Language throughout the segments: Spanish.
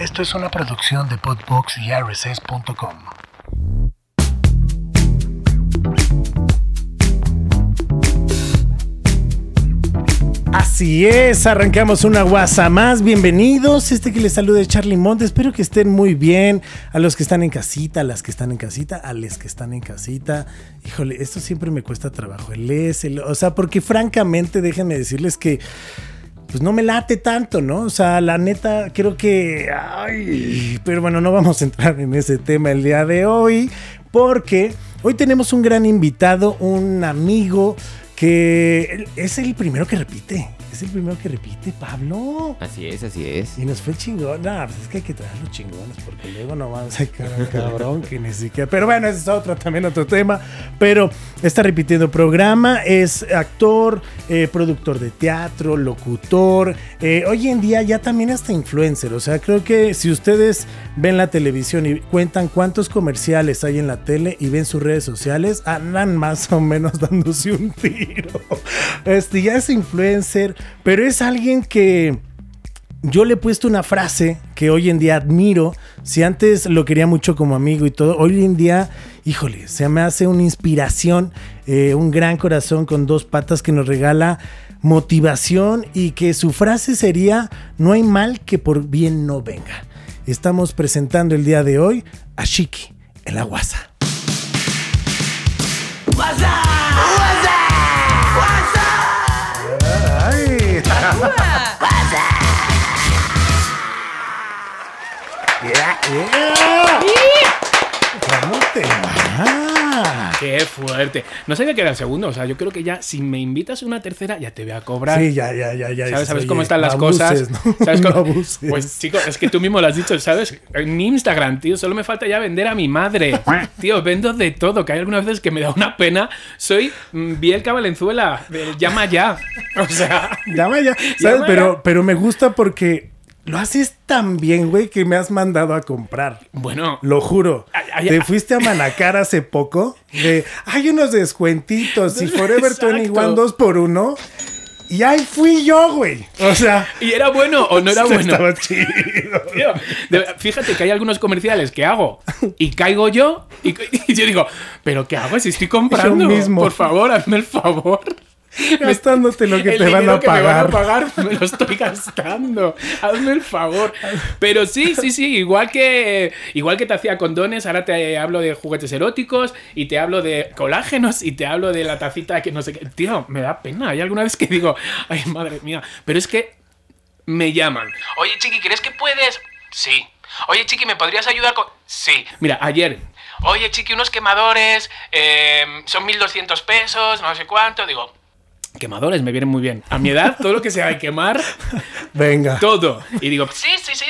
Esto es una producción de Podbox y RSS.com. Así es, arrancamos una guasa más. Bienvenidos. Este que les saluda es Charlie Monte. Espero que estén muy bien. A los que están en casita, a las que están en casita, a los que están en casita. Híjole, esto siempre me cuesta trabajo. El es, o sea, porque francamente, déjenme decirles que pues no me late tanto, ¿no? O sea, la neta, creo que. Ay, pero bueno, no vamos a entrar en ese tema el día de hoy, porque hoy tenemos un gran invitado, un amigo que es el primero que repite. Es el primero que repite, Pablo. Así es, así es. Y nos fue chingón. No, pues es que hay que traer los chingones porque luego no vamos a cabrón que ni siquiera. Pero bueno, ese es otro, también otro tema. Pero está repitiendo programa. Es actor, eh, productor de teatro, locutor. Eh, hoy en día ya también hasta influencer. O sea, creo que si ustedes ven la televisión y cuentan cuántos comerciales hay en la tele y ven sus redes sociales, andan más o menos dándose un tiro. Este ya es influencer pero es alguien que yo le he puesto una frase que hoy en día admiro. Si antes lo quería mucho como amigo y todo, hoy en día, híjole, se me hace una inspiración, eh, un gran corazón con dos patas que nos regala motivación y que su frase sería, no hay mal que por bien no venga. Estamos presentando el día de hoy a Shiki, el aguasa. Yeah, yeah. ¿Cómo te va? Qué fuerte. No sabía que era el segundo. O sea, yo creo que ya si me invitas una tercera, ya te voy a cobrar. Sí, ya, ya, ya, ya. ¿Sabes, ¿sabes cómo están las no abuses, cosas? ¿no? ¿Sabes No cómo- abuses. Pues, chico, es que tú mismo lo has dicho, ¿sabes? En Instagram, tío, solo me falta ya vender a mi madre. Tío, vendo de todo, que hay algunas veces que me da una pena. Soy mm, Bielka Valenzuela, del llama ya. O sea, Llama ya. ¿Sabes? Llama pero, ya. pero me gusta porque lo haces tan bien, güey, que me has mandado a comprar. bueno, Lo juro. Ay, ay, Te ay. fuiste a Manacar hace poco. De, hay unos descuentitos y Forever Exacto. 21 2 por uno. Y ahí fui yo, güey. O sea, ¿y era bueno o no era bueno? estaba chido. Tío, de- fíjate que hay algunos comerciales que hago y caigo yo y, y yo digo, ¿pero qué hago si estoy comprando? Yo mismo. Por favor, hazme el favor. Gastándote lo que El te van que me van pagar. a pagar me lo estoy gastando. Hazme el favor. Pero sí, sí, sí, igual que igual que te hacía condones, ahora te hablo de juguetes eróticos y te hablo de colágenos y te hablo de la tacita que no sé qué. Tío, me da pena. Hay alguna vez que digo, ay, madre mía, pero es que me llaman. Oye, Chiqui, ¿crees que puedes? Sí. Oye, Chiqui, ¿me podrías ayudar con...? Sí. Mira, ayer... Oye, Chiqui, unos quemadores, eh, son 1.200 pesos, no sé cuánto. Digo, quemadores me vienen muy bien. A mi edad, todo lo que sea de quemar, Venga. todo. Y digo, sí, sí, sí.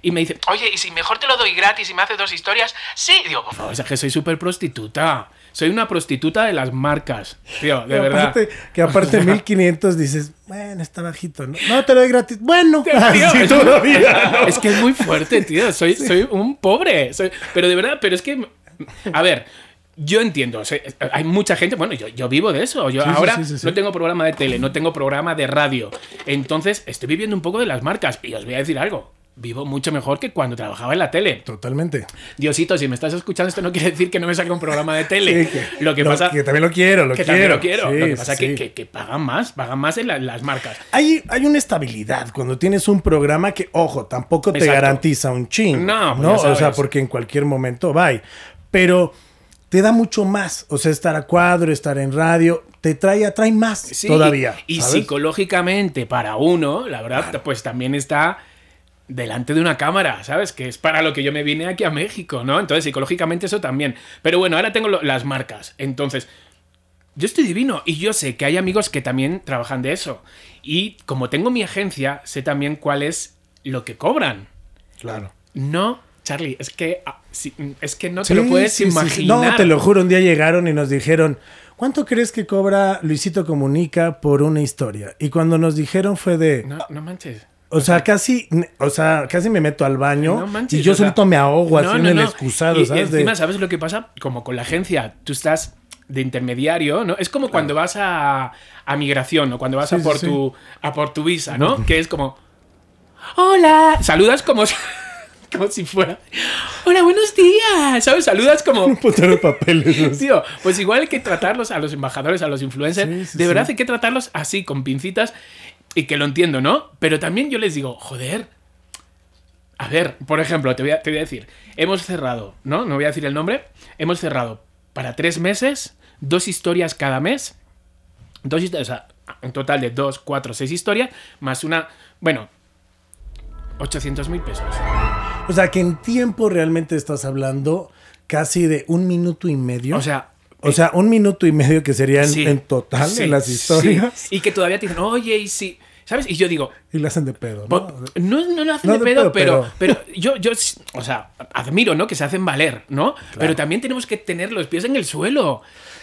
Y me dice, oye, ¿y si mejor te lo doy gratis y me haces dos historias? Sí. Y digo, por favor, es que soy súper prostituta. Soy una prostituta de las marcas. Tío, de Que verdad. aparte, que aparte 1500 dices, bueno, está bajito, ¿no? No te lo doy gratis. Bueno, Tío, así es, todavía, ¿no? es que es muy fuerte, tío. Soy, soy un pobre. Soy- pero de verdad, pero es que. A ver. Yo entiendo, o sea, hay mucha gente, bueno, yo, yo vivo de eso, yo Sí, ahora sí, sí, sí. no tengo programa de tele, no tengo programa de radio, entonces estoy viviendo un poco de las marcas y os voy a decir algo, vivo mucho mejor que cuando trabajaba en la tele. Totalmente. Diosito, si me estás escuchando, esto no quiere decir que no me saque un programa de tele. Sí, que- lo que lo- pasa que también lo quiero, lo que quiero. también lo quiero. Sí, lo que pasa es sí. que, que- que pagan más, pagan más en la- las marcas. Hay, hay una estabilidad cuando tienes un programa que, ojo, tampoco te Exacto. garantiza un ching. No, pues ¿no? O sea, porque en cualquier momento va. Pero te da mucho más. O sea, estar a cuadro, estar en radio, te trae, atrae más Sí, todavía. Y ¿sabes? psicológicamente, para uno, la verdad, pues también está delante de una cámara, ¿sabes? Que es para lo que yo me vine aquí a México, ¿no? Entonces, psicológicamente eso también. Pero bueno, ahora tengo las marcas. Entonces, yo estoy divino y yo sé que hay amigos que también trabajan de eso. Y como tengo mi agencia, sé también cuál es lo que cobran. Claro. No, Charlie, es que, ah, sí, es que no te Sí, lo puedes sí, imaginar. No, te lo juro, un día llegaron y nos dijeron, ¿cuánto crees que cobra Luisito Comunica por una historia? Y cuando nos dijeron fue de, No, no manches. o sea, casi, o sea, casi me meto al baño No manches, y yo o sea, solito me ahogo no, así no, en el excusado, Y ¿sabes? Encima, ¿sabes lo que pasa? Como con la agencia, tú estás de intermediario, ¿no? Es como cuando vas a, a migración, o cuando vas Sí, a, por sí. Tu, a por tu visa, ¿no? Que es como... Hola. Saludas como... como si fuera. Hola, buenos días. ¿Sabes? Saludas como. Un putero de papeles. Tío, pues igual hay que tratarlos a los embajadores, a los influencers. Sí, sí, de verdad sí. hay que tratarlos así, con pincitas. Y que lo entiendo, ¿no? Pero también yo les digo, joder. A ver, por ejemplo, te voy a, te voy a decir. Hemos cerrado, ¿no? No voy a decir el nombre. Hemos cerrado para tres meses, dos historias cada mes. Dos historias, o sea, un total de dos, cuatro, seis historias, más una. Bueno, 800 mil pesos. O sea, que en tiempo realmente estás hablando casi de un minuto y medio. O sea, O sea, un minuto y medio que sería en, Sí, en total sí, en las sí. historias. Y que todavía te dicen, oye, y si. ¿Sabes? Y yo digo, Y le hacen de pedo, ¿no? no, no lo hacen No de de pedo, pedo, pero, pero- yo, yo, o sea, admiro, ¿no? Que se hacen valer, ¿no? Pero también tenemos que tener los pies en el suelo.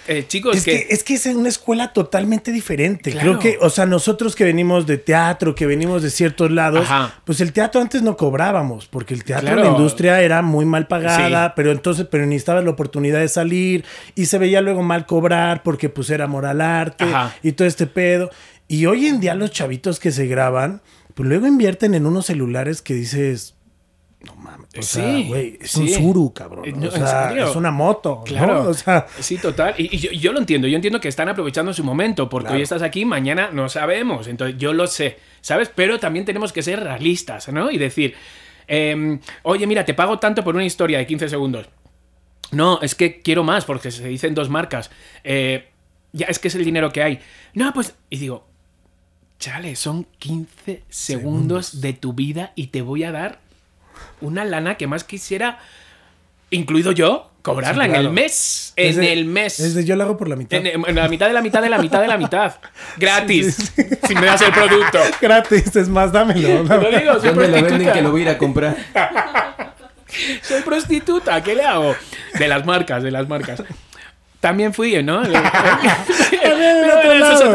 Eh, chicos, Es que, es que es una escuela totalmente diferente. Claro. Creo que, o sea, nosotros que venimos de teatro, que venimos de ciertos lados, Ajá. pues el teatro antes no cobrábamos, porque el teatro, Claro. la industria era muy mal pagada, Sí. pero entonces, pero necesitabas la oportunidad de salir y se veía luego mal cobrar porque pues era moral arte Ajá. y todo este pedo. Y hoy en día los chavitos que se graban, pues luego invierten en unos celulares que dices, no mames, o sea, Sí, güey, es sí. un Suru, cabrón. Eh, o no, ¿en sea, es una moto, Claro. ¿no? O sea, Sí, total. Y, y yo, yo lo entiendo. Yo entiendo que están aprovechando su momento, porque Claro. hoy estás aquí, mañana no sabemos. Entonces, yo lo sé, ¿sabes? Pero también tenemos que ser realistas, ¿no? Y decir, em, oye, mira, te pago tanto por una historia de 15 segundos. No, es que quiero más, porque se dicen dos marcas. Eh, ya, es que es el dinero que hay. No, pues. Y digo, chale, son 15 segundos de tu vida y te voy a dar una lana que más quisiera, incluido yo, cobrarla Sí, en el mes. es En el mes. Es de yo lo hago por la mitad. En, en la mitad de la mitad de la mitad de la mitad. Gratis. Si me das el producto. Gratis, es más, dámelo. Te lo digo, soy ¿Dónde lo venden que lo voy a ir a comprar? Soy prostituta, ¿qué le hago? De las marcas, de las marcas. También fui, ¿no?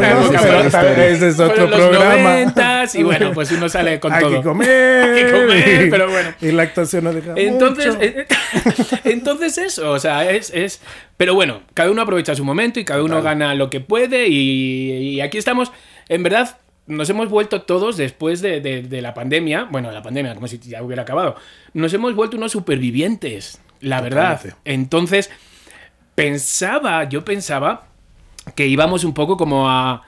Ese es otro los programa. noventas, y bueno, pues uno sale con Hay todo. que comer. Hay que comer, pero bueno. Y la actuación no deja Entonces, mucho. eh, entonces eso, o sea, es, es... Pero bueno, cada uno aprovecha su momento y cada uno gana lo que puede y, y aquí estamos, en verdad, nos hemos vuelto todos después de, de- de la pandemia, bueno, la pandemia, como si ya hubiera acabado, nos hemos vuelto unos supervivientes, la verdad. Entonces, pensaba, yo pensaba que íbamos un poco como a,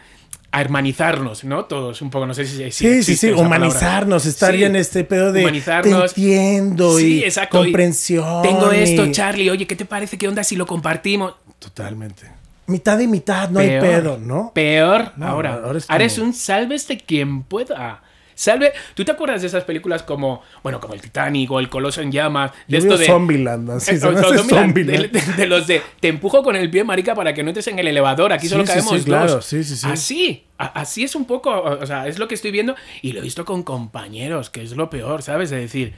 a hermanizarnos, ¿no? Todos un poco, no sé si... si Sí, sí, sí, palabra. humanizarnos, estar Sí. bien este pedo de Humanizarnos. te entiendo Sí, y exacto, y comprensión. Tengo esto, Charlie. Oye, ¿qué te parece? ¿Qué onda si lo compartimos? Totalmente. Mitad y mitad, no hay pedo, ¿no? Peor. No, ahora, ahora ahora, es como- un sálvese quien pueda. Salve. ¿Tú te acuerdas de esas películas como, bueno, como el Titanic o el Coloso en llamas? De Yo esto de. Zombieland, así se de, de- de los de te empujo con el pie, marica, para que no entres en el elevador. Aquí Sí, solo sí, cabemos sí, dos. claro, sí, sí, sí. Así, así es un poco, o o sea, es lo que estoy viendo y lo he visto con compañeros, que es lo peor, ¿sabes? De decir,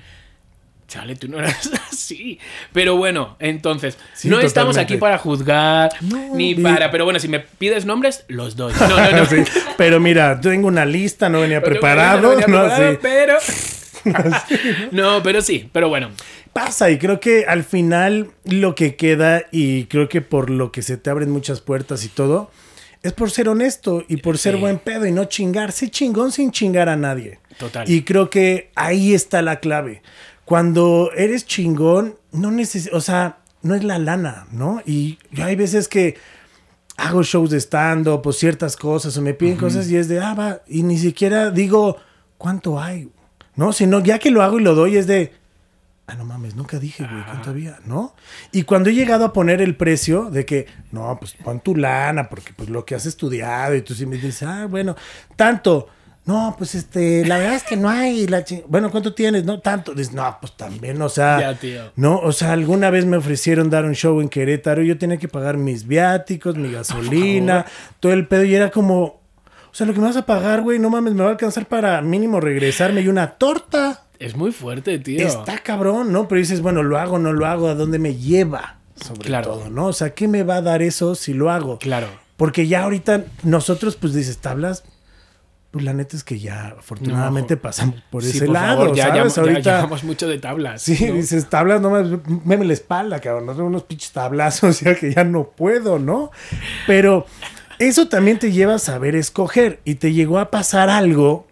chale, tú no eras así. Pero bueno, entonces, Sí, no estamos aquí para juzgar, No, ni para, pero bueno, si me pides nombres, los doy. No, no, no. Sí, Pero mira, tengo una lista, no venía preparado, Sí. pero... no, pero sí, pero bueno. Pasa y creo que al final lo que queda y creo que por lo que se te abren muchas puertas y todo es por ser honesto y por ser Sí. buen pedo y no chingar, ser chingón sin chingar a nadie. Total. Y creo que ahí está la clave. Cuando eres chingón, no necesitas, o sea, no es la lana, ¿no? Y yo hay veces que hago shows de stand-up o ciertas cosas o me piden cosas y es de, ah, va, y ni siquiera digo, ¿cuánto hay? ¿No? Sino ya que lo hago y lo doy es de, ah, no mames, nunca dije, güey, ¿cuánto había? ¿No? Y cuando he llegado a poner el precio de que, no, pues pon tu lana, porque pues lo que has estudiado y tú sí me dices, ah, bueno, tanto. No, pues este, la verdad es que no hay. La bueno, ¿cuánto tienes? No, tanto. Dices, no, pues también, o sea. Ya, tío. No, o sea, alguna vez me ofrecieron dar un show en Querétaro y yo tenía que pagar mis viáticos, mi gasolina, todo el pedo y era como, o sea, lo que me vas a pagar, güey, no mames, me va a alcanzar para mínimo regresarme y una torta. Es muy fuerte, tío. Está cabrón, ¿no? Pero dices, bueno, lo hago, no lo hago, ¿a dónde me lleva? Sobre Claro. todo, ¿no? O sea, ¿qué me va a dar eso si lo hago? Claro. Porque ya ahorita nosotros, pues dices, tablas, pues la neta es que ya afortunadamente No. pasamos por Sí, ese por lado, favor, ya, ¿sabes? ya- ya ahorita llevamos mucho de tablas. Sí, ¿no? dices, tablas, no más, meme la espalda, cabrón, no unos pinches tablazos, ya que ya no puedo, ¿no? Pero eso también te lleva a saber escoger y te llegó a pasar algo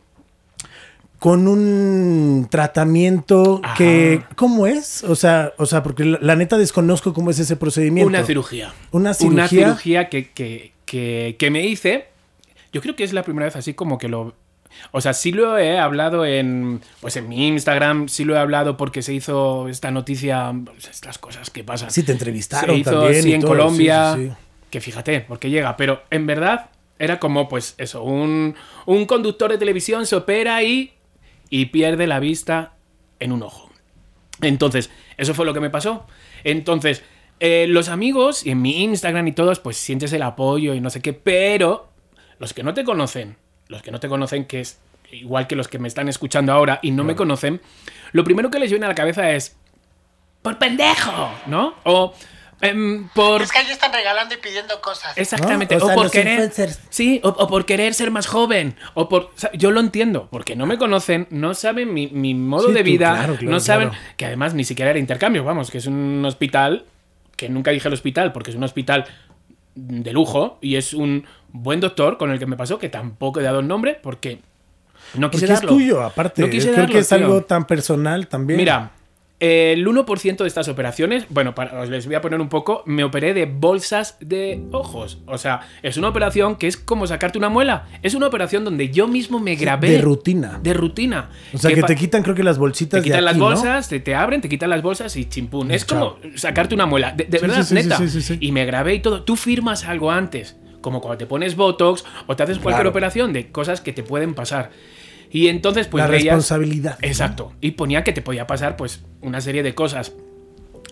con un tratamiento Ajá. que ¿cómo es? O sea, o sea, porque la, la neta desconozco cómo es ese procedimiento. Una cirugía. Una Una cirugía. cirugía que, que, que, que me hice. Yo creo que es la primera vez así como que lo. O sea, sí lo he hablado en. Pues en mi Instagram, sí lo he hablado porque se hizo esta noticia. pues, estas cosas que pasan. Sí, te entrevistaron se hizo también sí, y en todo, Colombia. sí, sí, sí. Que fíjate, porque llega. Pero en verdad era como, pues eso, un, un conductor de televisión se opera y, y pierde la vista en un ojo. Entonces, eso fue lo que me pasó. Entonces, eh, los amigos y en mi Instagram y todos, pues sientes el apoyo y no sé qué, pero los que no te conocen, los que no te conocen, que es igual que los que me están escuchando ahora y no me conocen, lo primero que les viene a la cabeza es, por pendejo, ¿no? O em, por... Es que ahí están regalando y pidiendo cosas. Exactamente. ¿No? O por querer. influencers. Sí, o, o por querer ser más joven. O por. o sea, yo lo entiendo, porque no me conocen, no saben mi, mi modo Sí, de tú, vida. claro, claro, no saben. claro. Que además ni siquiera era intercambio, vamos, que es un hospital. Que nunca dije el hospital, porque es un hospital de lujo y es un buen doctor con el que me pasó, que tampoco he dado el nombre, porque no quise Porque es darlo. tuyo, aparte. No quise Creo darlo, que es tío. algo tan personal también. Mira, el 1% de estas operaciones, bueno, para, os les voy a poner un poco, me operé de bolsas de ojos. O sea, es una operación que es como sacarte una muela. Es una operación donde yo mismo me grabé. de rutina. De rutina. o sea, que te quitan creo que las bolsitas te quitan de las aquí, ¿no? bolsas, te, te abren, te quitan las bolsas y chimpún. Es Chao. como sacarte una muela. De, de Sí, verdad, sí, sí, neta. sí, sí, sí. Y me grabé y todo. Tú firmas algo antes. Como cuando te pones Botox o te haces cualquier Claro. operación de cosas que te pueden pasar. Y entonces, pues la veías- responsabilidad. Exacto. Y ponía que te podía pasar, pues, una serie de cosas.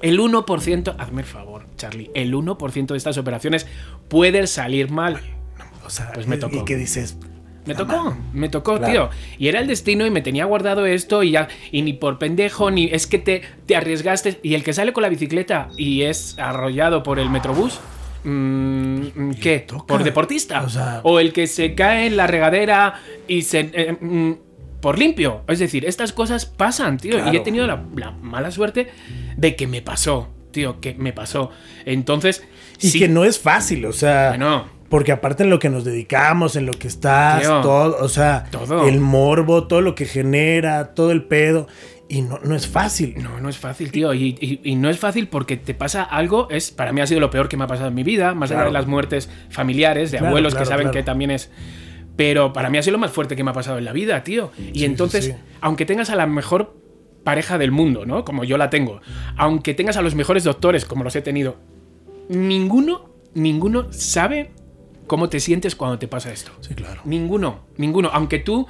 El 1%, hazme el favor, Charlie, el 1% de estas operaciones puede salir mal. O sea, Pues me tocó. Y que dices, Me tocó, me tocó, Claro. tío. Y era el destino y me tenía guardado esto y ya, y ni por pendejo, ni es que te, te arriesgaste. Y el que sale con la bicicleta y es arrollado por el metrobús, mm, ¿qué? ¿Por deportista? O sea- el que se cae en la regadera y se... eh, mm, por limpio. Es decir, estas cosas pasan, tío. Y he tenido la, la mala suerte de que me pasó, tío, que me pasó. Entonces... y sí, que no es fácil, o sea, Bueno. porque aparte en lo que nos dedicamos, en lo que estás, Tío, todo, o sea, todo. el morbo, todo lo que genera, todo el pedo, y no, no es fácil. No, no es fácil, tío. Y, y- y no es fácil porque te pasa algo. Es, para mí ha sido lo peor que me ha pasado en mi vida. Más allá de las muertes familiares, de Claro, abuelos claro, que saben que también es. Pero para mí ha sido lo más fuerte que me ha pasado en la vida, tío. Y Sí, entonces, sí. aunque tengas a la mejor pareja del mundo, ¿no? Como yo la tengo. Aunque tengas a los mejores doctores, como los he tenido. Ninguno, ninguno sabe cómo te sientes cuando te pasa esto. Sí, claro. Ninguno, ninguno. Aunque tú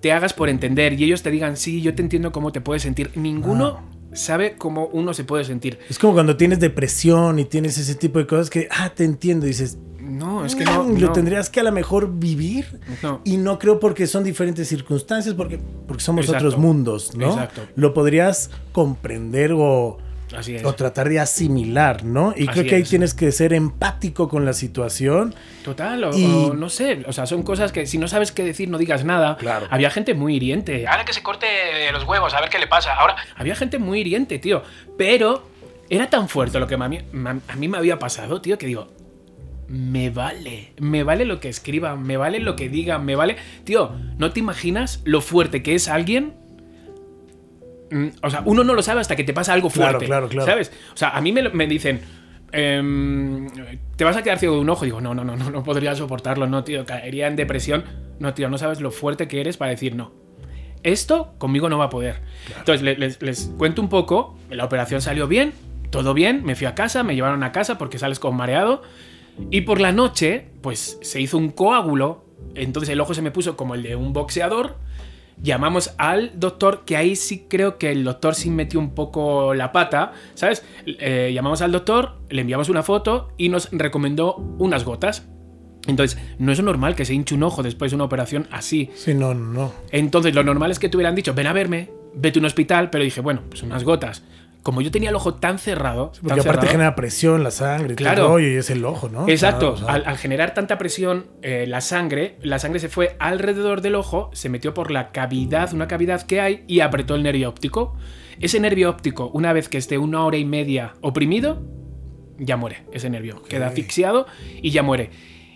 te hagas por entender y ellos te digan, sí, yo te entiendo cómo te puedes sentir, ninguno sabe cómo uno se puede sentir. Es como cuando tienes depresión y tienes ese tipo de cosas que, ah, te entiendo, y dices, No, es que no. "Mm, lo no. tendrías que a lo mejor vivir. No. Y no creo porque son diferentes circunstancias, porque, porque somos Exacto. otros mundos, ¿no? Exacto. Lo podrías comprender o, Así es. o tratar de asimilar, ¿no? Y creo que ahí es. tienes que ser empático con la situación. Total, o, Y- o no sé, o sea, son cosas que si no sabes qué decir, no digas nada. Claro. Había gente muy hiriente. Ahora que se corte los huevos, a ver qué le pasa. Ahora, había gente muy hiriente, tío. Pero era tan fuerte lo que a mí, a mí me había pasado, tío, que digo, me vale, me vale lo que escriban, me vale lo que digan, me vale... Tío, ¿no te imaginas lo fuerte que es alguien? Mm, O sea, uno no lo sabe hasta que te pasa algo Claro, fuerte. claro, claro. ¿Sabes? O sea, a mí me, dicen, em, ¿te vas a quedar ciego de un ojo? Digo, no, no, no, no, no podría soportarlo, no, tío, caería en depresión. No, tío, no sabes lo fuerte que eres para decir no. Esto conmigo no va a poder. Entonces, le- les, les cuento un poco. La operación salió bien, todo bien. Me fui a casa, me llevaron a casa porque sales con mareado. Y por la noche, pues se hizo un coágulo. Entonces el ojo se me puso como el de un boxeador. Llamamos al doctor, que ahí sí creo que el doctor sí metió un poco la pata, ¿sabes? Eh, llamamos al doctor, le enviamos una foto y nos recomendó unas gotas. Entonces, no es normal que se hinche un ojo después de una operación así. Sí, no, no. Entonces, lo normal es que te hubieran dicho, ven a verme, vete a un hospital, pero dije, bueno, pues unas gotas. Como yo tenía el ojo tan cerrado, Porque tan aparte cerrado, genera presión la sangre Claro. todo el rollo, y es el ojo, ¿no? Exacto, al generar tanta presión, eh, la sangre, la sangre se fue alrededor del ojo, se metió por la cavidad, una cavidad que hay, y apretó el nervio óptico. Ese nervio óptico, una vez que esté una hora y media oprimido, ya muere ese nervio. Queda asfixiado y ya muere.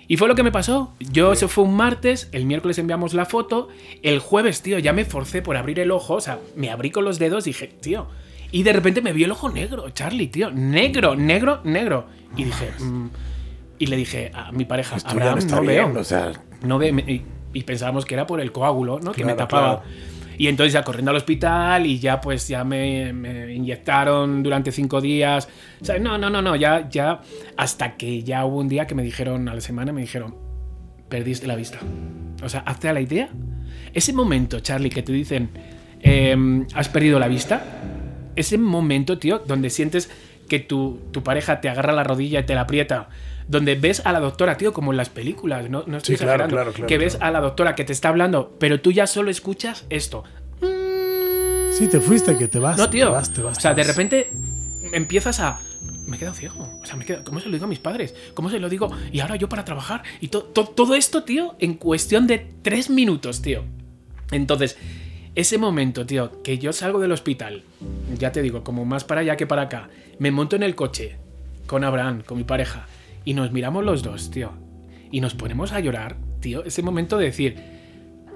Y fue lo que me pasó. Yo, eso fue un martes, el miércoles enviamos la foto, el jueves, tío, ya me forcé por abrir el ojo, o sea, me abrí con los dedos y dije, tío. Y de repente me vio el ojo negro, Charlie, tío. Negro, negro, negro. Y dije, mm, y le dije a mi pareja, ya Abraham, no está no bien, veo. o sea, No ve, me- y, y pensábamos que era por el coágulo, ¿no? que me Claro, tapaba. claro. Y entonces ya corriendo al hospital y ya pues ya me, me inyectaron durante cinco días. O sea, no, no, no, no, ya, ya, hasta que ya hubo un día que me dijeron, a la semana me dijeron, perdiste la vista. O sea, hazte a la idea. Ese momento, Charlie, que te dicen, em, has perdido la vista. Ese momento, tío, donde sientes que tu, tu pareja te agarra la rodilla y te la aprieta. Donde ves a la doctora, tío, como en las películas, no, no estoy Sí, claro, claro, claro, que ves a la doctora que te está hablando, pero tú ya solo escuchas esto. Sí, te fuiste, que te vas. No, tío. Te vas, te vas, o sea, te de repente empiezas a. Me he quedado ciego. O sea, me he quedado- ¿cómo se lo digo a mis padres? ¿Cómo se lo digo? Y ahora yo para trabajar. Y to- to- todo esto, tío, en cuestión de tres minutos, tío. Entonces, ese momento, tío, que yo salgo del hospital, ya te digo, como más para allá que para acá, me monto en el coche con Abraham, con mi pareja, y nos miramos los dos, tío. Y nos ponemos a llorar, tío. Ese momento de decir,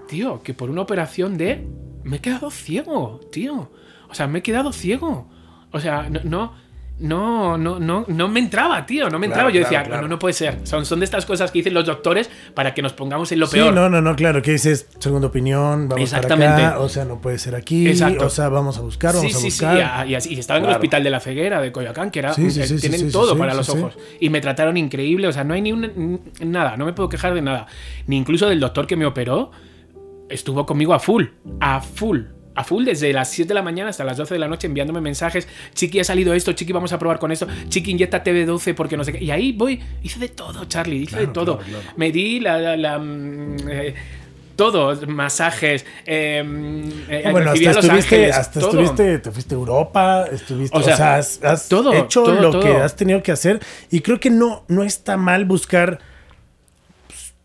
tío, que por una operación de... Me he quedado ciego, tío. O sea, me he quedado ciego. O sea, no... no no, no, no, no me entraba, tío, no me Claro, entraba. Yo decía, claro. no, no puede ser. Son, son de estas cosas que dicen los doctores para que nos pongamos en lo Sí, peor. no, no, no, claro, que dices segunda opinión, vamos para Exactamente. acá, o sea, no puede ser aquí, Exacto. o sea, vamos a buscar, vamos sí, a sí, buscar. sí, y, así- y estaba en el hospital de la ceguera de Coyoacán, que era, Sí, sí, sí, sí, tienen todo para los ojos. Y me trataron increíble, o sea, no hay ni un, nada, no me puedo quejar de nada. Ni incluso del doctor que me operó, estuvo conmigo a full, a full. A full desde las 7 de la mañana hasta las 12 de la noche enviándome mensajes. Chiqui, ha salido esto. Chiqui, vamos a probar con esto. Chiqui, inyecta TV12 porque no sé qué. Y ahí voy. Hice de todo, Charlie. Hice de todo. claro, claro. Me di la. la- la, mm, eh, todo, masajes. eh, mm, eh, bueno, hasta estuviste, Ángeles, hasta estuviste, te fuiste a Europa, estuviste, O o sea, has, has todo, hecho todo, lo todo. que has tenido que hacer y creo que no, no está mal buscar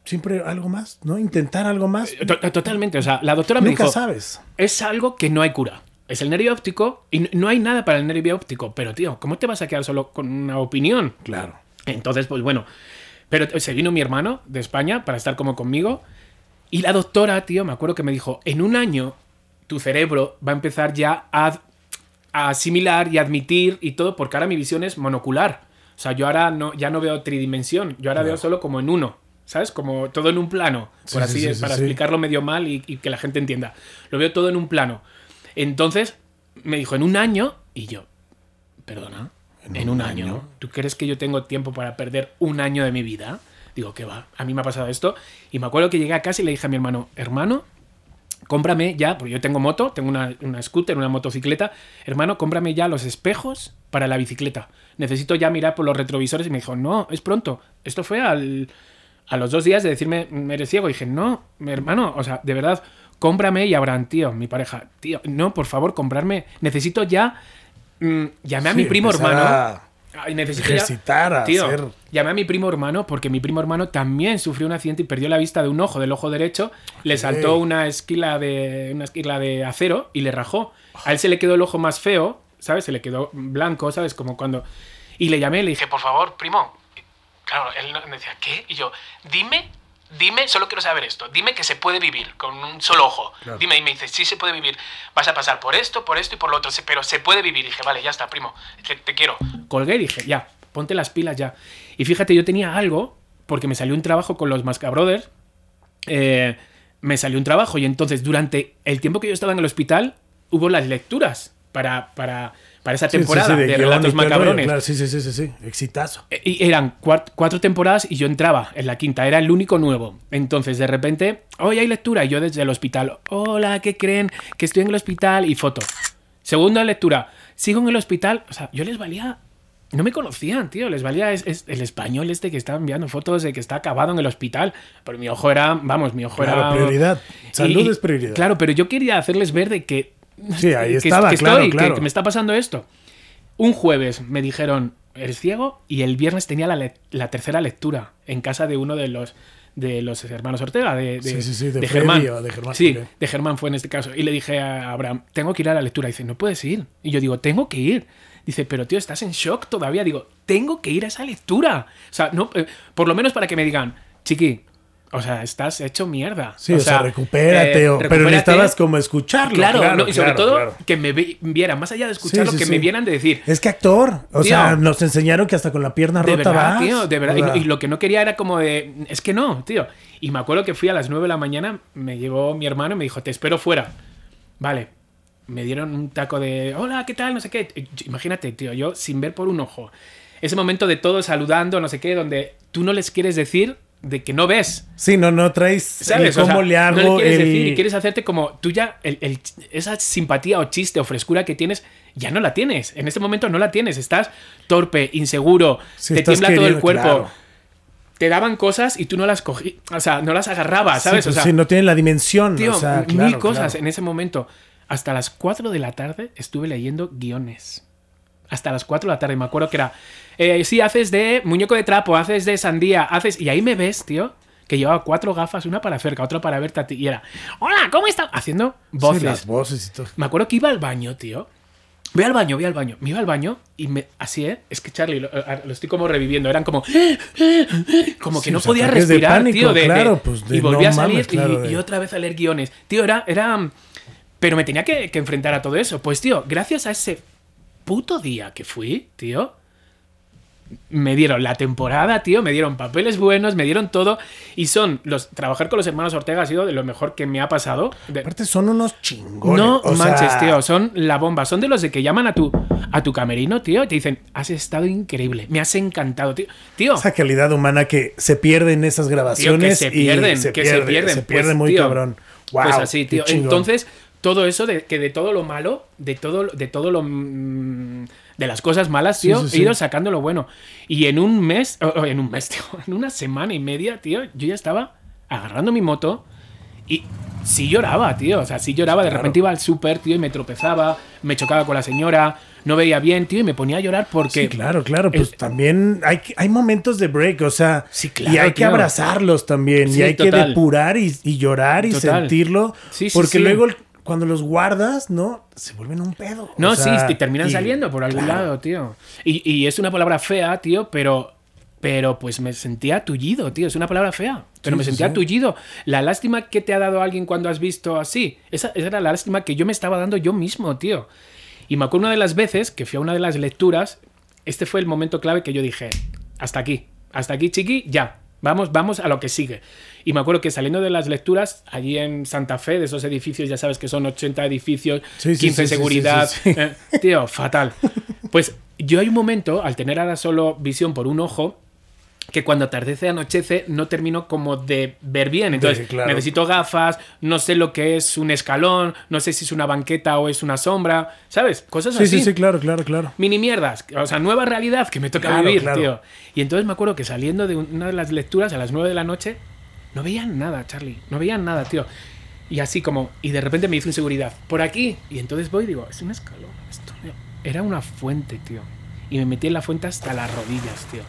siempre algo más, ¿no? Intentar algo más. To- Totalmente, o sea, la doctora me Nunca dijo, sabes. es algo que no hay cura. Es el nervio óptico y no hay nada para el nervio óptico. Pero, tío, ¿cómo te vas a quedar solo con una opinión? Claro. Entonces, pues bueno. Pero eh, se vino mi hermano de España para estar como conmigo. Y la doctora, tío, me acuerdo que me dijo, en un año tu cerebro va a empezar ya a, a asimilar y admitir y todo, porque ahora mi visión es monocular. O sea, yo ahora no, ya no veo tridimensión, yo ahora veo solo como en uno, ¿sabes? Como todo en un plano, por sí, así, sí, sí, para explicarlo medio mal y, y que la gente entienda. Lo veo todo en un plano. Entonces, me dijo, en un año, y yo, perdona, en, un, año. ¿Tú crees que yo tengo tiempo para perder un año de mi vida? Digo, ¿qué va? A mí me ha pasado esto. Y me acuerdo que llegué a casa y le dije a mi hermano, hermano, cómprame ya, porque yo tengo moto, tengo una, una scooter, una motocicleta. Hermano, cómprame ya los espejos para la bicicleta. Necesito ya mirar por los retrovisores. Y me dijo, no, es pronto. Esto fue al, a los dos días de decirme, eres ciego. Y dije, no, mi hermano, o sea, de verdad, cómprame y Abraham, tío, mi pareja. Tío, no, por favor, comprarme. Necesito ya. mm, llamé a mi primo hermano. a Ay, necesito ya- ejercitar, a Tío, hacer. llamé a mi primo hermano porque mi primo hermano también sufrió un accidente y perdió la vista de un ojo, del ojo derecho. Le saltó una esquila de una esquila de acero y le rajó. A él se le quedó el ojo más feo, ¿sabes? Se le quedó blanco, ¿sabes? Como cuando y le llamé, le dije, "Por favor, primo." Claro, él me decía, "¿Qué?" Y yo, "Dime Dime, solo quiero saber esto. Dime que se puede vivir con un solo ojo. Claro. Dime, y me dice, sí se puede vivir. Vas a pasar por esto, por esto y por lo otro. Pero se puede vivir. Y dije, vale, ya está, primo. Te, te quiero. Colgué y dije, ya, ponte las pilas ya. Y fíjate, yo tenía algo, porque me salió un trabajo con los Masca Brothers. eh, me salió un trabajo y entonces durante el tiempo que yo estaba en el hospital hubo las lecturas para, para, para esa Sí, sí, temporada sí, de, Relatos Macabrones. Claro, sí, sí, sí, sí, sí. Exitazo. Eh, Y eran cuat- cuatro temporadas y yo entraba en la quinta, era el único nuevo. Entonces, de repente, hoy hay lectura y yo desde el hospital, hola, ¿qué creen? Que estoy en el hospital y foto. Segunda lectura, sigo en el hospital, o sea, yo les valía... No me conocían, tío, les valía es, es el español este que estaba enviando fotos de que está acabado en el hospital. Pero mi ojo era, vamos, mi ojo Claro, era... prioridad. Salud y- es prioridad. Claro, pero yo quería hacerles ver de que... Sí, ahí estaba, que claro, estoy, claro. que me está pasando esto. Un jueves me dijeron, ¿eres ciego? Y el viernes tenía la, le- la tercera lectura en casa de uno de los de los hermanos Ortega, de, de, Sí, sí, sí, de Germán. o de Germán, Sí, de Germán fue en este caso. Y le dije a Abraham, tengo que ir a la lectura. Y dice, no puedes ir. Y yo digo, tengo que ir. Dice, pero tío, estás en shock todavía. Digo, tengo que ir a esa lectura. O sea, no, eh, por lo menos para que me digan, chiqui, o sea, estás hecho mierda. Sí, o, sea, recupérate, eh, o- pero necesitabas como escucharlo. Claro, no, y sobre claro, todo claro. que me vi- vieran, más allá de escucharlo, Sí, sí, que sí. me vieran de decir, Es que actor, o Tío. sea, nos enseñaron que hasta con la pierna de rota verdad, vas. tío, de verdad. Y, sea, y lo que no quería era como de, es que no, tío. Y me acuerdo que fui a las 9 de la mañana, me llegó mi hermano y me dijo, te espero fuera. Vale. Me dieron un taco de, hola, ¿qué tal? No sé qué. Imagínate, tío, yo sin ver por un ojo. Ese momento de todos saludando, no sé qué, donde tú no les quieres decir de que no ves. Sí, no, no traes ¿Sabes? O sea, cómo le hago. No le quieres el- decir y quieres hacerte como tú ya, el- el- esa simpatía o chiste o frescura que tienes, ya no la tienes. En este momento no la tienes. Estás torpe, inseguro, te tiembla todo el cuerpo. claro. Te daban cosas y tú no las cogí, o sea, no las agarrabas, ¿sabes? Sí, pues o sea, sí, no tiene la dimensión. tío, o sea, mil cosas claro. en ese momento. Hasta las 4 de la tarde estuve leyendo guiones. Hasta las 4 de la tarde. Me acuerdo que era. Eh, sí, haces de muñeco de trapo, haces de sandía, haces. Y ahí me ves, tío. Que llevaba cuatro gafas, una para cerca, otra para verte a ti. Y era. Hola, ¿cómo estás? Haciendo Sí, voces. las voces y todo. Me acuerdo que iba al baño, tío. Voy al baño, voy al baño. Me iba al baño y me. Así, ¿eh? Es que Charlie, lo, lo estoy como reviviendo. Eran como. Como que Sí, no podía de respirar, pánico, tío. De, claro, de- pues, de y volví no a salir mames, y- claro, y, de- otra vez a leer guiones. Tío, era. era pero me tenía que, que enfrentar a todo eso. Pues, tío, gracias a ese puto día que fui, tío. Me dieron la temporada, tío, me dieron papeles buenos, me dieron todo. Y son los. Trabajar con los hermanos Ortega ha sido de lo mejor que me ha pasado. De- Aparte son unos chingones. no o sea, manches, tío, son la bomba. Son de los de que llaman a tu, a tu camerino, tío, y te dicen, has estado increíble, me has encantado, tío. Tío, Esa calidad humana que se pierde en esas grabaciones. se y pierden, se que pierde, se pierden, Se pues, pierde muy tío, cabrón. Wow, pues así, tío. Entonces, todo eso de que de todo lo malo, de todo, de todo lo mm, de las cosas malas, tío, sí, he ido sacando lo bueno. Y en un mes, o- o en un mes, tío, en una semana y media, tío, yo ya estaba agarrando mi moto y sí lloraba, tío. O sea, sí lloraba. De Claro. repente iba al súper, tío, y me tropezaba, me chocaba con la señora, no veía bien, tío, y me ponía a llorar porque. Sí, claro, claro. Pues el- también hay, hay momentos de break, o sea, Sí, claro, y hay que abrazarlos también, Sí, y hay que depurar y, y llorar y Total. sentirlo, Sí, sí, porque luego el- cuando los guardas, ¿no? Se vuelven un pedo. o No, sea, sí, te terminan y- saliendo por algún claro. lado, tío. Y, y es una palabra fea, tío, pero. Pero pues me sentía tullido, tío. Es una palabra fea. Pero Sí, me sentía sí. tullido. La lástima que te ha dado alguien cuando has visto así. Esa, esa era la lástima que yo me estaba dando yo mismo, tío. Y me acuerdo una de las veces que fui a una de las lecturas. Este fue el momento clave que yo dije: hasta aquí, hasta aquí, chiqui, ya. Vamos, vamos a lo que sigue. Y me acuerdo que saliendo de las lecturas, allí en Santa Fe, de esos edificios, ya sabes que son 80 edificios, Sí, sí, 15 sí, sí, seguridad. sí, sí, sí. eh, tío, fatal. Pues yo hay un momento, al tener ahora solo visión por un ojo, que cuando atardece anochece no termino como de ver bien. Entonces claro. necesito gafas, no sé lo que es un escalón, no sé si es una banqueta o es una sombra, ¿sabes? Cosas Sí, así. sí, sí, claro, claro, claro. Mini mierdas, o sea, nueva realidad que me toca Claro, vivir, claro. tío. Y entonces me acuerdo que saliendo de una de las lecturas a las 9 de la noche, no veían nada, Charlie, no veían nada, tío. Y así como, y de repente me hizo inseguridad, por aquí. Y entonces voy y digo, es un escalón esto, tío. Era una fuente, tío. Y me metí en la fuente hasta las rodillas, tío.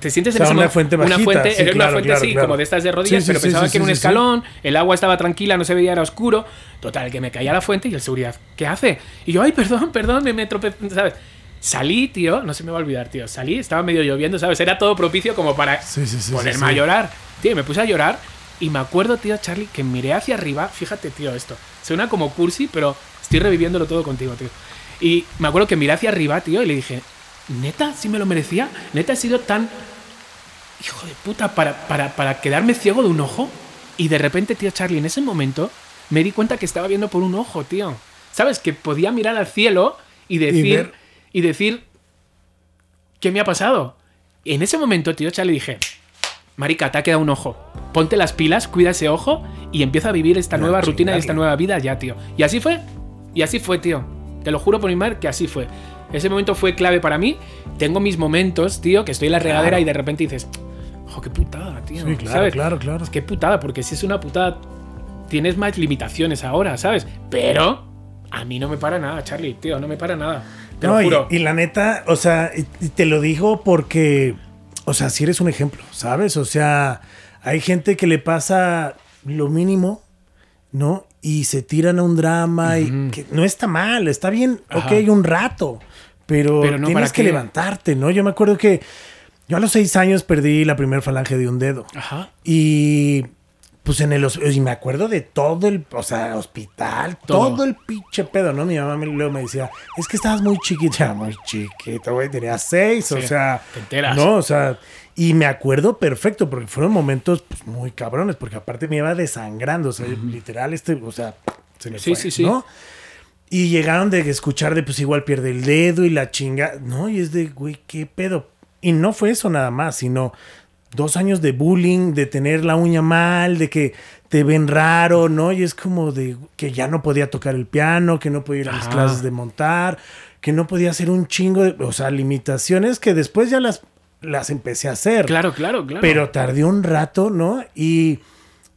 ¿Te sientes O sea, en una fuente Una bajita, fuente, sí, era una claro, fuente claro, así, claro. como de estas de rodillas, Sí, sí, pero sí, pensaba sí, que era un sí, sí, sí. escalón, el agua estaba tranquila, no se veía, era oscuro. Total, que me caía a la fuente y el seguridad, ¿qué hace? Y yo, ay, perdón, perdón, me, me tropecé, ¿sabes? Salí, tío, no se me va a olvidar, tío. Salí, estaba medio lloviendo, ¿sabes? Era todo propicio como para Sí, sí, sí, ponerme sí, a sí. llorar. Tío, y me puse a llorar y me acuerdo, tío, Charlie, que miré hacia arriba. Fíjate, tío, esto. Suena como cursi, pero estoy reviviéndolo todo contigo, tío. Y me acuerdo que miré hacia arriba, tío, y le dije, neta, sí me lo merecía. Neta he sido tan hijo de puta, para, para, para quedarme ciego de un ojo. Y de repente, tío Charlie, en ese momento me di cuenta que estaba viendo por un ojo, tío. ¿Sabes? Que podía mirar al cielo y decir, ver- y, decir, ¿qué me ha pasado? Y en ese momento, tío Charlie, dije, Marica, te ha quedado un ojo. Ponte las pilas, cuida ese ojo y empieza a vivir esta nueva rutina y esta nueva vida ya, tío. Y así fue. Y así fue, tío. Te lo juro por mi madre que así fue. Ese momento fue clave para mí. Tengo mis momentos, tío, que estoy en la regadera Claro. y de repente dices, ¡oh, qué putada, tío! Sí, claro, ¿Sabes? claro, claro. Que putada, porque si es una putada, tienes más limitaciones ahora, ¿sabes? Pero a mí no me para nada, Charlie, tío, no me para nada. Te No, lo y, juro. y la neta, o sea, y, y te lo digo porque, o sea, si eres un ejemplo, ¿sabes? O sea, hay gente que le pasa lo mínimo, ¿no? Y se tiran a un drama y que no está mal, está bien, Ajá. ok, un rato, pero, Pero no, tienes ¿para que qué? levantarte, ¿no? Yo me acuerdo que Yo a los seis años perdí la primera falange de un dedo. Ajá. Y pues en el y me acuerdo de todo el, o sea, hospital, Todo. todo, el pinche pedo, ¿no? Mi mamá me, luego me decía, es que estabas muy chiquita, muy chiquito, güey, tenía seis, o Sí, sea, te enteras. no, o sea, y me acuerdo perfecto porque fueron momentos pues, muy cabrones, porque aparte me iba desangrando, o sea, literal, este, o sea, se me Sí, fue, sí. ¿no? Y llegaron de escuchar de, pues igual pierde el dedo y la chinga. No, y es de, güey, qué pedo. Y no fue eso nada más, sino dos años de bullying, de tener la uña mal, de que te ven raro, ¿no? Y es como de que ya no podía tocar el piano, que no podía ir a mis clases de montar, que no podía hacer un chingo de, o sea, limitaciones que después ya las, las empecé a hacer. Claro, claro, claro. Pero tardé un rato, ¿no? Y,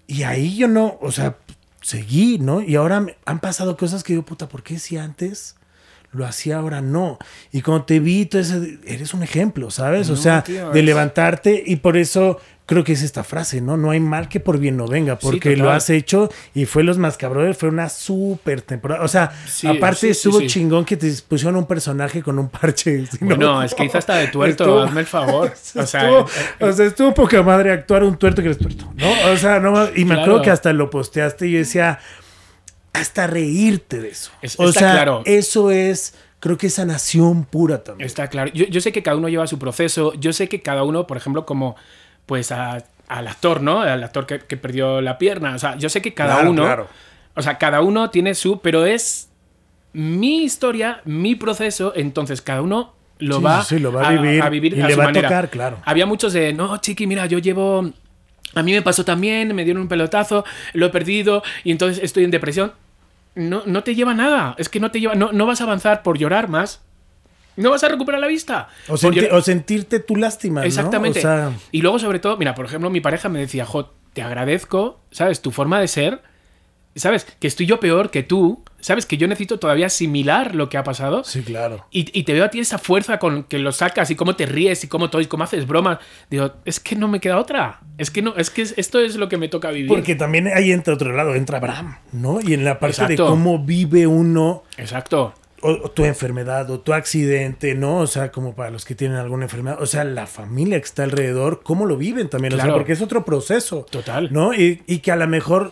y ahí yo no, o sea, seguí, ¿no? Y ahora me- han pasado cosas que digo, puta, ¿por qué si antes lo hacía, ahora no? Y cuando te vi, tú ese- eres un ejemplo, ¿sabes? o No, sea, tío, de levantarte y por eso creo que es esta frase, ¿no? No hay mal que por bien no venga, porque lo has hecho y fue los más cabrones, fue una súper temporada. O sea, Sí, aparte sí, estuvo chingón que te pusieron un personaje con un parche. ¿sí, no? Bueno, es que hizo hasta de tuerto, Estuvo- hazme el favor. O sea, estuvo, eh, o sea, estuvo poca madre actuar un tuerto que eres tuerto, ¿no? O sea, no y me Claro. acuerdo que hasta lo posteaste y yo decía, hasta reírte de eso. Es- o está sea, claro. eso es, creo que es sanación pura también. Está claro. Yo, yo sé que cada uno lleva su proceso. Yo sé que cada uno, por ejemplo, como pues a- al actor, ¿no? Al actor que, que perdió la pierna. O sea, yo sé que cada Claro, uno. claro. O sea, cada uno tiene su. Pero es mi historia, mi proceso. Entonces, cada uno lo Sí, va, sí, sí, lo va a vivir y a le su va a manera. tocar, claro. Había muchos de, no, chiqui, mira, yo llevo. A mí me pasó también, me dieron un pelotazo, lo he perdido y entonces estoy en depresión. No, no te lleva nada. Es que no te lleva. No, no vas a avanzar por llorar más. No vas a recuperar la vista. O, senti- o sentirte tu lástima, ¿no? Exactamente. O sea, Y luego, sobre todo, mira, por ejemplo, mi pareja me decía, Jo, te agradezco, ¿sabes? Tu forma de ser, ¿sabes? Que estoy yo peor que tú, ¿sabes? Que yo necesito todavía asimilar lo que ha pasado. sí, claro. Y, y te veo a ti esa fuerza con que lo sacas y cómo te ríes y cómo todo y cómo haces bromas. Digo, es que no me queda otra. Es que no, es que esto es lo que me toca vivir. Porque también ahí entra otro lado, entra Abraham, ¿no? Y en la parte de cómo vive uno Exacto. o, o tu enfermedad o tu accidente, ¿no? O sea, como para los que tienen alguna enfermedad, o sea, la familia que está alrededor, cómo lo viven también, o Claro. sea, porque es otro proceso. Total. ¿No? Y, y que a lo mejor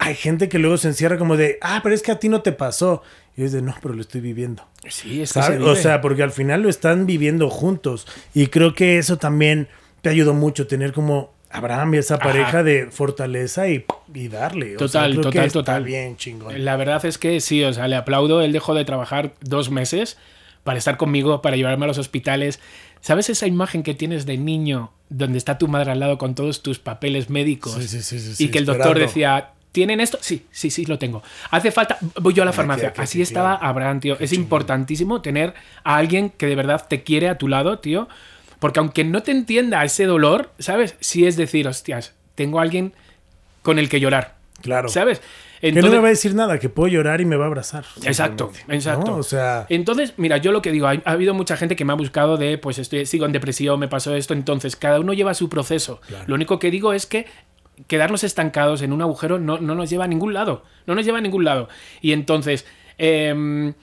hay gente que luego se encierra como de, ah, pero es que a ti no te pasó. Y es de, no, pero lo estoy viviendo. Sí, es que se ¿sabes? vive. O sea, porque al final lo están viviendo juntos. Y creo que eso también te ayudó mucho, tener como Abraham y esa Ajá. pareja de fortaleza y, y darle. O sea, Total, creo que total, está total. bien chingón. La verdad es que sí, o sea, le aplaudo. Él dejó de trabajar dos meses para estar conmigo, para llevarme a los hospitales. ¿Sabes esa imagen que tienes de niño donde está tu madre al lado con todos tus papeles médicos? Sí, sí, sí, sí, sí, y que el doctor esperando. decía, ¿tienen esto? Sí, sí, sí, lo tengo. Hace falta, voy yo a la Ah, farmacia. Así estaba. Abraham, tío. Es importantísimo tener a alguien que de verdad te quiere a tu lado, tío. Porque aunque no te entienda ese dolor, ¿sabes? Sí es decir, hostias, tengo a alguien con el que llorar. Claro. ¿Sabes? que no me va a decir nada, que puedo llorar y me va a abrazar. Exacto, exacto. ¿no? O sea, Entonces, mira, yo lo que digo, ha, ha habido mucha gente que me ha buscado de, pues estoy, sigo en depresión, me pasó esto, entonces cada uno lleva su proceso. Lo único que digo es que quedarnos estancados en un agujero no, no nos lleva a ningún lado, no nos lleva a ningún lado. Y entonces, em,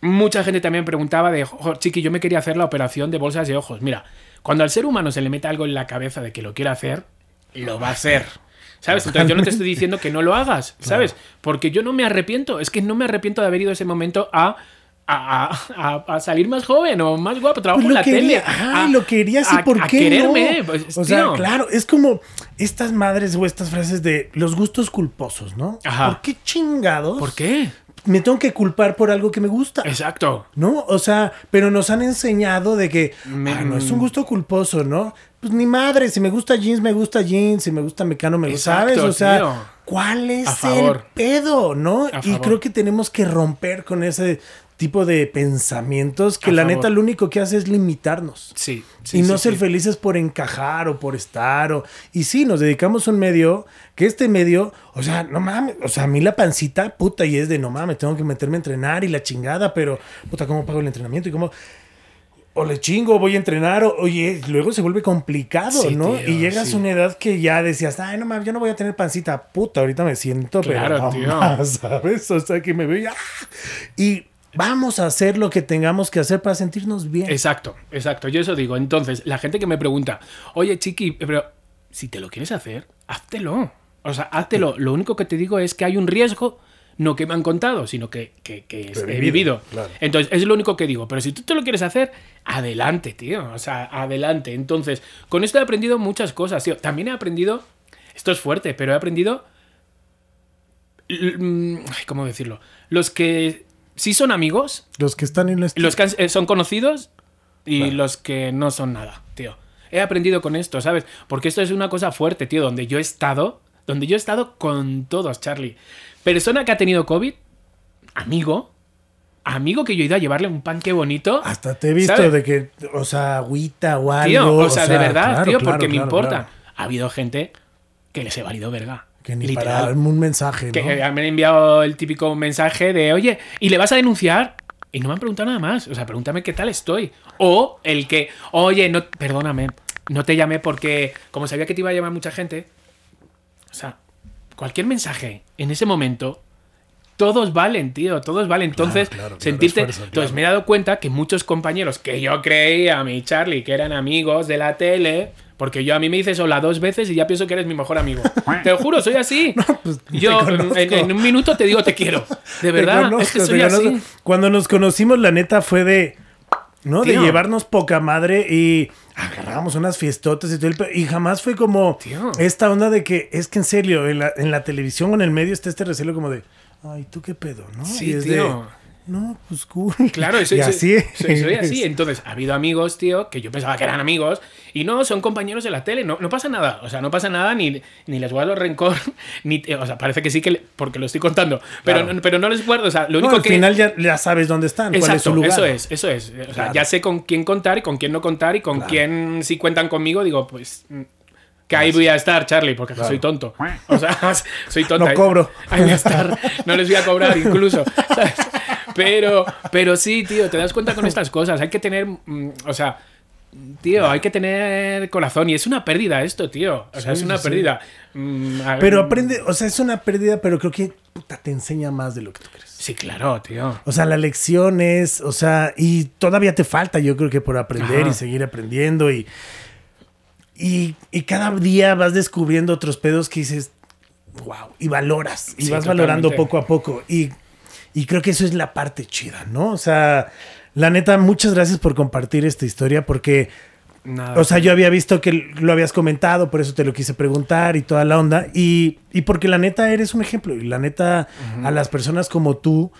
mucha gente también preguntaba de, "Jo, chiqui, yo me quería hacer la operación de bolsas de ojos. Mira, cuando al ser humano se le mete algo en la cabeza de que lo quiere hacer, lo va a hacer. ¿Sabes? Entonces yo no te estoy diciendo que no lo hagas, ¿sabes? Porque yo no me arrepiento. Es que no me arrepiento de haber ido ese momento a, a, a- a salir más joven o más guapo. Trabajo pues en la quería, tele. ay, a- lo querías y por qué quererme. no? pues, o sea, tío. claro, es como estas madres o estas frases de los gustos culposos, ¿no? Ajá. ¿Por qué chingados? ¿Por qué? Me tengo que culpar por algo que me gusta. Exacto. ¿No? O sea, pero nos han enseñado de que Me- "Ah, no es un gusto culposo, ¿no? Pues ni madre, si me gusta jeans, me gusta jeans, si me gusta mecano, me gusta, ¿sabes? O sea, tío. ¿cuál es el pedo, no? Y creo que tenemos que romper con ese tipo de pensamientos que A la favor. neta lo único que hace es limitarnos. Sí. sí, y no sí, ser sí. felices por encajar o por estar. O... Y sí, nos dedicamos a un medio, que este medio, o sea, no mames, o sea, a mí la pancita, puta, y es de no mames, tengo que meterme a entrenar y la chingada, pero, puta, ¿cómo pago el entrenamiento? Y cómo... O le chingo, voy a entrenar, o, oye, luego se vuelve complicado, ¿no? tío, y llegas a una edad que ya decías, ay, no mames, yo no voy a tener pancita, puta, ahorita me siento, Claro, pero no tío. más, ¿sabes? O sea, que me veo ya. Y, Vamos a hacer lo que tengamos que hacer para sentirnos bien. Exacto, exacto. Yo eso digo. Entonces, la gente que me pregunta, oye, chiqui, pero si te lo quieres hacer, háztelo. O sea, háztelo. Lo único que te digo es que hay un riesgo, no que me han contado, sino que, que, he vivido, vivido. claro. Entonces, es lo único que digo. Pero si tú te lo quieres hacer, adelante, tío. O sea, adelante. Entonces, con esto he aprendido muchas cosas, tío. También he aprendido, esto es fuerte, pero he aprendido mm, ¿Cómo decirlo? Los que sí son amigos, Los que están en los que eh, son conocidos y Claro. los que no son nada, tío. He aprendido con esto, ¿sabes? Porque esto es una cosa fuerte, tío, donde yo he estado, donde yo he estado con todos, Charlie. Persona que ha tenido COVID, amigo, amigo que yo he ido a llevarle un pan que bonito. Hasta te he visto ¿sabes? de que, o sea, agüita o algo. Tío, o sea, de verdad, claro, tío, claro, porque me importa. Ha habido gente que les he valido verga. Que ni Literal. para darme un mensaje, Que ¿no? eh, me han enviado el típico mensaje de, oye, ¿y le vas a denunciar? Y no me han preguntado nada más. O sea, pregúntame qué tal estoy. O el que, oye, no, perdóname, no te llamé porque, como sabía que te iba a llamar mucha gente, o sea, cualquier mensaje en ese momento, todos valen, tío, todos valen. Entonces, claro, claro, sentirte. esfuerzo, Entonces, claro. me he dado cuenta que muchos compañeros que yo creía, mi Charlie, que eran amigos de la tele. Porque yo a mí me dices hola dos veces y ya pienso que eres mi mejor amigo. Te lo juro, soy así. pues, yo en, un minuto te digo te quiero. De verdad, conozco, es que soy así. Cuando nos conocimos, la neta fue de. ¿No? Tío. De llevarnos poca madre y agarrábamos unas fiestotas y todo el Y jamás fue como Tío. esta onda de que es que en serio, en la, en la televisión o en el medio está este recelo como de. Ay, ¿tú qué pedo? ¿no? Sí, Y es tío. de, no, pues cool. Claro, soy, y así. soy, soy es. así. Entonces, ha habido amigos, tío, que yo pensaba que eran amigos y no, son compañeros de la tele. No, no pasa nada. O sea, no pasa nada, ni, ni les guardo rencor, ni. O sea, parece que sí que. le- porque lo estoy contando. Pero, Claro. no, pero no les guardo. O sea, lo No, único al que. final ya, ya sabes dónde están, cuál es su lugar. eso es, eso es. O sea, Claro. ya sé con quién contar y con quién no contar y con Claro. quién si cuentan conmigo, digo, pues mm, que ahí voy a estar, Charlie, porque Claro. soy tonto. O sea, soy tonta. No cobro. Ahí voy a estar. No les voy a cobrar incluso. ¿sabes? Pero, pero sí, tío, te das cuenta con estas cosas. Hay que tener, mm, o sea, tío, hay que tener corazón y es una pérdida esto, tío. O sea, Sí, es una sí, sí. pérdida. Mm, a- Pero aprende, o sea, es una pérdida, pero creo que puta, te enseña más de lo que tú crees. Sí, claro, tío. O sea, la lección es, o sea, y todavía te falta, yo creo que por aprender Ajá. y seguir aprendiendo y, y, y cada día vas descubriendo otros pedos que dices, wow, y valoras, y Sí, vas valorando totalmente. poco a poco. Y, y creo que eso es la parte chida, ¿no? O sea, la neta, muchas gracias por compartir esta historia porque... Nada. O sea, yo había visto que lo habías comentado, por eso te lo quise preguntar y toda la onda. Y, y porque la neta eres un ejemplo. Y la neta, a las personas como tú,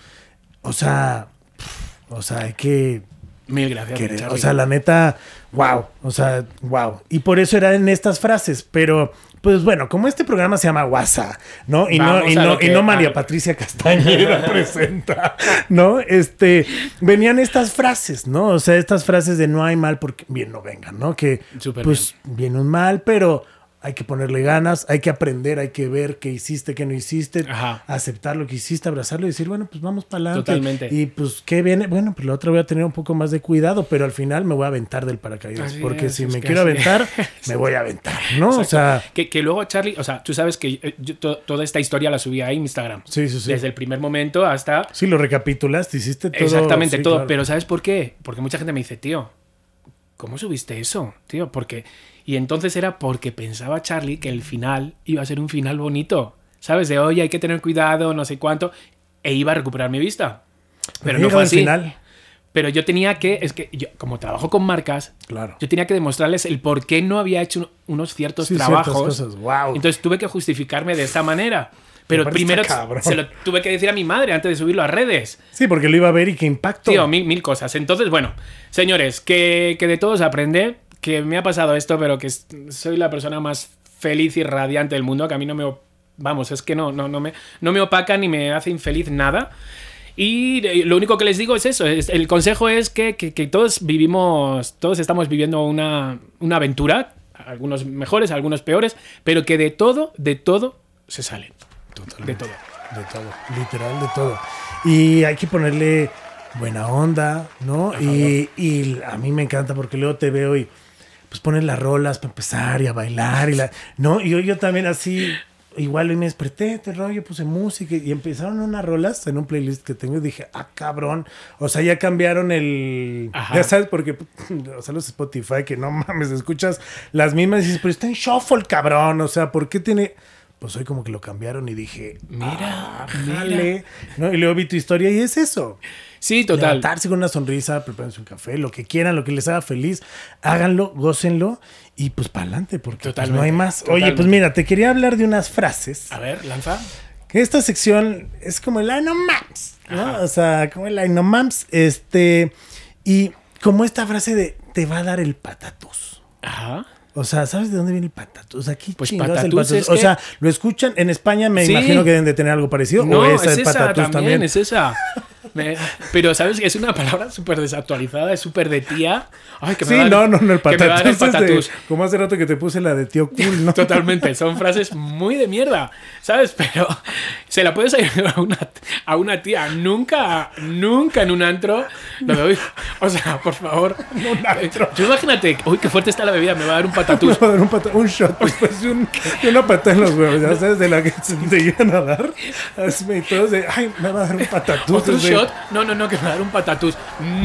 o sea, pf, o sea, hay que Mil gracias. querer. O sea, la neta, wow. O sea, wow. Y por eso eran estas frases. Pero, pues bueno, como este programa se llama WhatsApp, ¿no? Y no, y no, lo que- y no María Patricia Castañeda presenta, ¿no? Este, venían estas frases, ¿no? O sea, estas frases de no hay mal porque bien no vengan, ¿no? Que, pues, viene un mal, pero hay que ponerle ganas, hay que aprender, hay que ver qué hiciste, qué no hiciste, Ajá. aceptar lo que hiciste, abrazarlo y decir, bueno, pues vamos para adelante. Totalmente. Y pues, ¿qué viene? Bueno, pues la otra voy a tener un poco más de cuidado, pero al final me voy a aventar del paracaídas. Así porque es, si me quiero así- aventar, me voy a aventar, ¿no? O sea, que, que luego Charlie, o sea, tú sabes que eh, yo to- toda esta historia la subí a Instagram. sí, sí, sí. Desde el primer momento hasta... Sí, lo recapitulaste, hiciste todo. exactamente sí, todo. claro. Pero ¿sabes por qué? Porque mucha gente me dice, tío, ¿cómo subiste eso? Tío, porque... Y entonces era porque pensaba Charlie que el final iba a ser un final bonito. ¿Sabes? De, oye, hay que tener cuidado, no sé cuánto. E iba a recuperar mi vista. Pero no fue así. final. Pero yo tenía que, es que yo, como trabajo con marcas, Claro. yo tenía que demostrarles el por qué no había hecho unos ciertos Sí, trabajos. cosas. Wow. Entonces tuve que justificarme de esa manera. Pero primero se lo tuve que decir a mi madre antes de subirlo a redes. sí, porque lo iba a ver y qué impacto. Tío, mil, mil cosas. Entonces, bueno, señores, que, que de todos aprende, que me ha pasado esto, pero que soy la persona más feliz y radiante del mundo, que a mí no me... Vamos, es que no, no, no, me, no me opaca ni me hace infeliz nada. Y eh, lo único que les digo es eso, es- el consejo es que, que- que todos vivimos, todos estamos viviendo una, una aventura, algunos mejores, algunos peores, pero que de todo, de todo se salen. Totalmente. De todo. De todo, literal de todo. Y hay que ponerle buena onda, ¿no? Y, y a mí me encanta porque luego te veo y pues pones las rolas para empezar y a bailar y la, ¿no? Y yo, yo también así, igual hoy me desperté, este rollo, puse música y empezaron unas rolas en un playlist que tengo y dije, ah, cabrón. O sea, ya cambiaron el. Ajá. Ya sabes, porque, o sea, los Spotify, que no mames, escuchas las mismas y dices, pero está en shuffle, cabrón. O sea, ¿por qué tiene.? Pues hoy como que lo cambiaron y dije, Mira, ah, mira. ¿no? Y luego vi tu historia y es eso. Sí, total. Levantarse con una sonrisa, prepárense un café, lo que quieran, lo que les haga feliz, háganlo, gócenlo y pues para adelante, porque pues, no hay más. Oye, pues mira, te quería hablar de unas frases. A ver, lanza. Que esta sección es como el Ay no mams, ¿no? Ajá. O sea, como el Ay no mams, este, y como esta frase de te va a dar el patatus. Ajá. O sea, ¿sabes de dónde viene el patatus? Aquí Pues el es O que- sea, lo escuchan en España, me Sí. imagino que deben de tener algo parecido. No, o es esa esa es patatús también, también. es esa. Me- pero sabes es una palabra súper desactualizada, es súper de tía. Ay, que me Sí, va a no, dar- no, no, me patatús. el es de- como hace rato que te puse la de tío cool, ¿no? Totalmente, son frases muy de mierda, ¿sabes? Pero se la puedes ir a una, a una tía. Nunca, nunca en un antro lo doy. O sea, por favor. Tú imagínate, uy, qué fuerte está la bebida, me va a dar un Me patatús. va a dar un, pata- un shot después de, un, de una patada en los huevos, ya sabes, de la que te llegan a dar. Hazme y todos de, ay, me va a dar un patatús. ¿Otro Es de- shot? No, no, no, que me va a dar un patatús.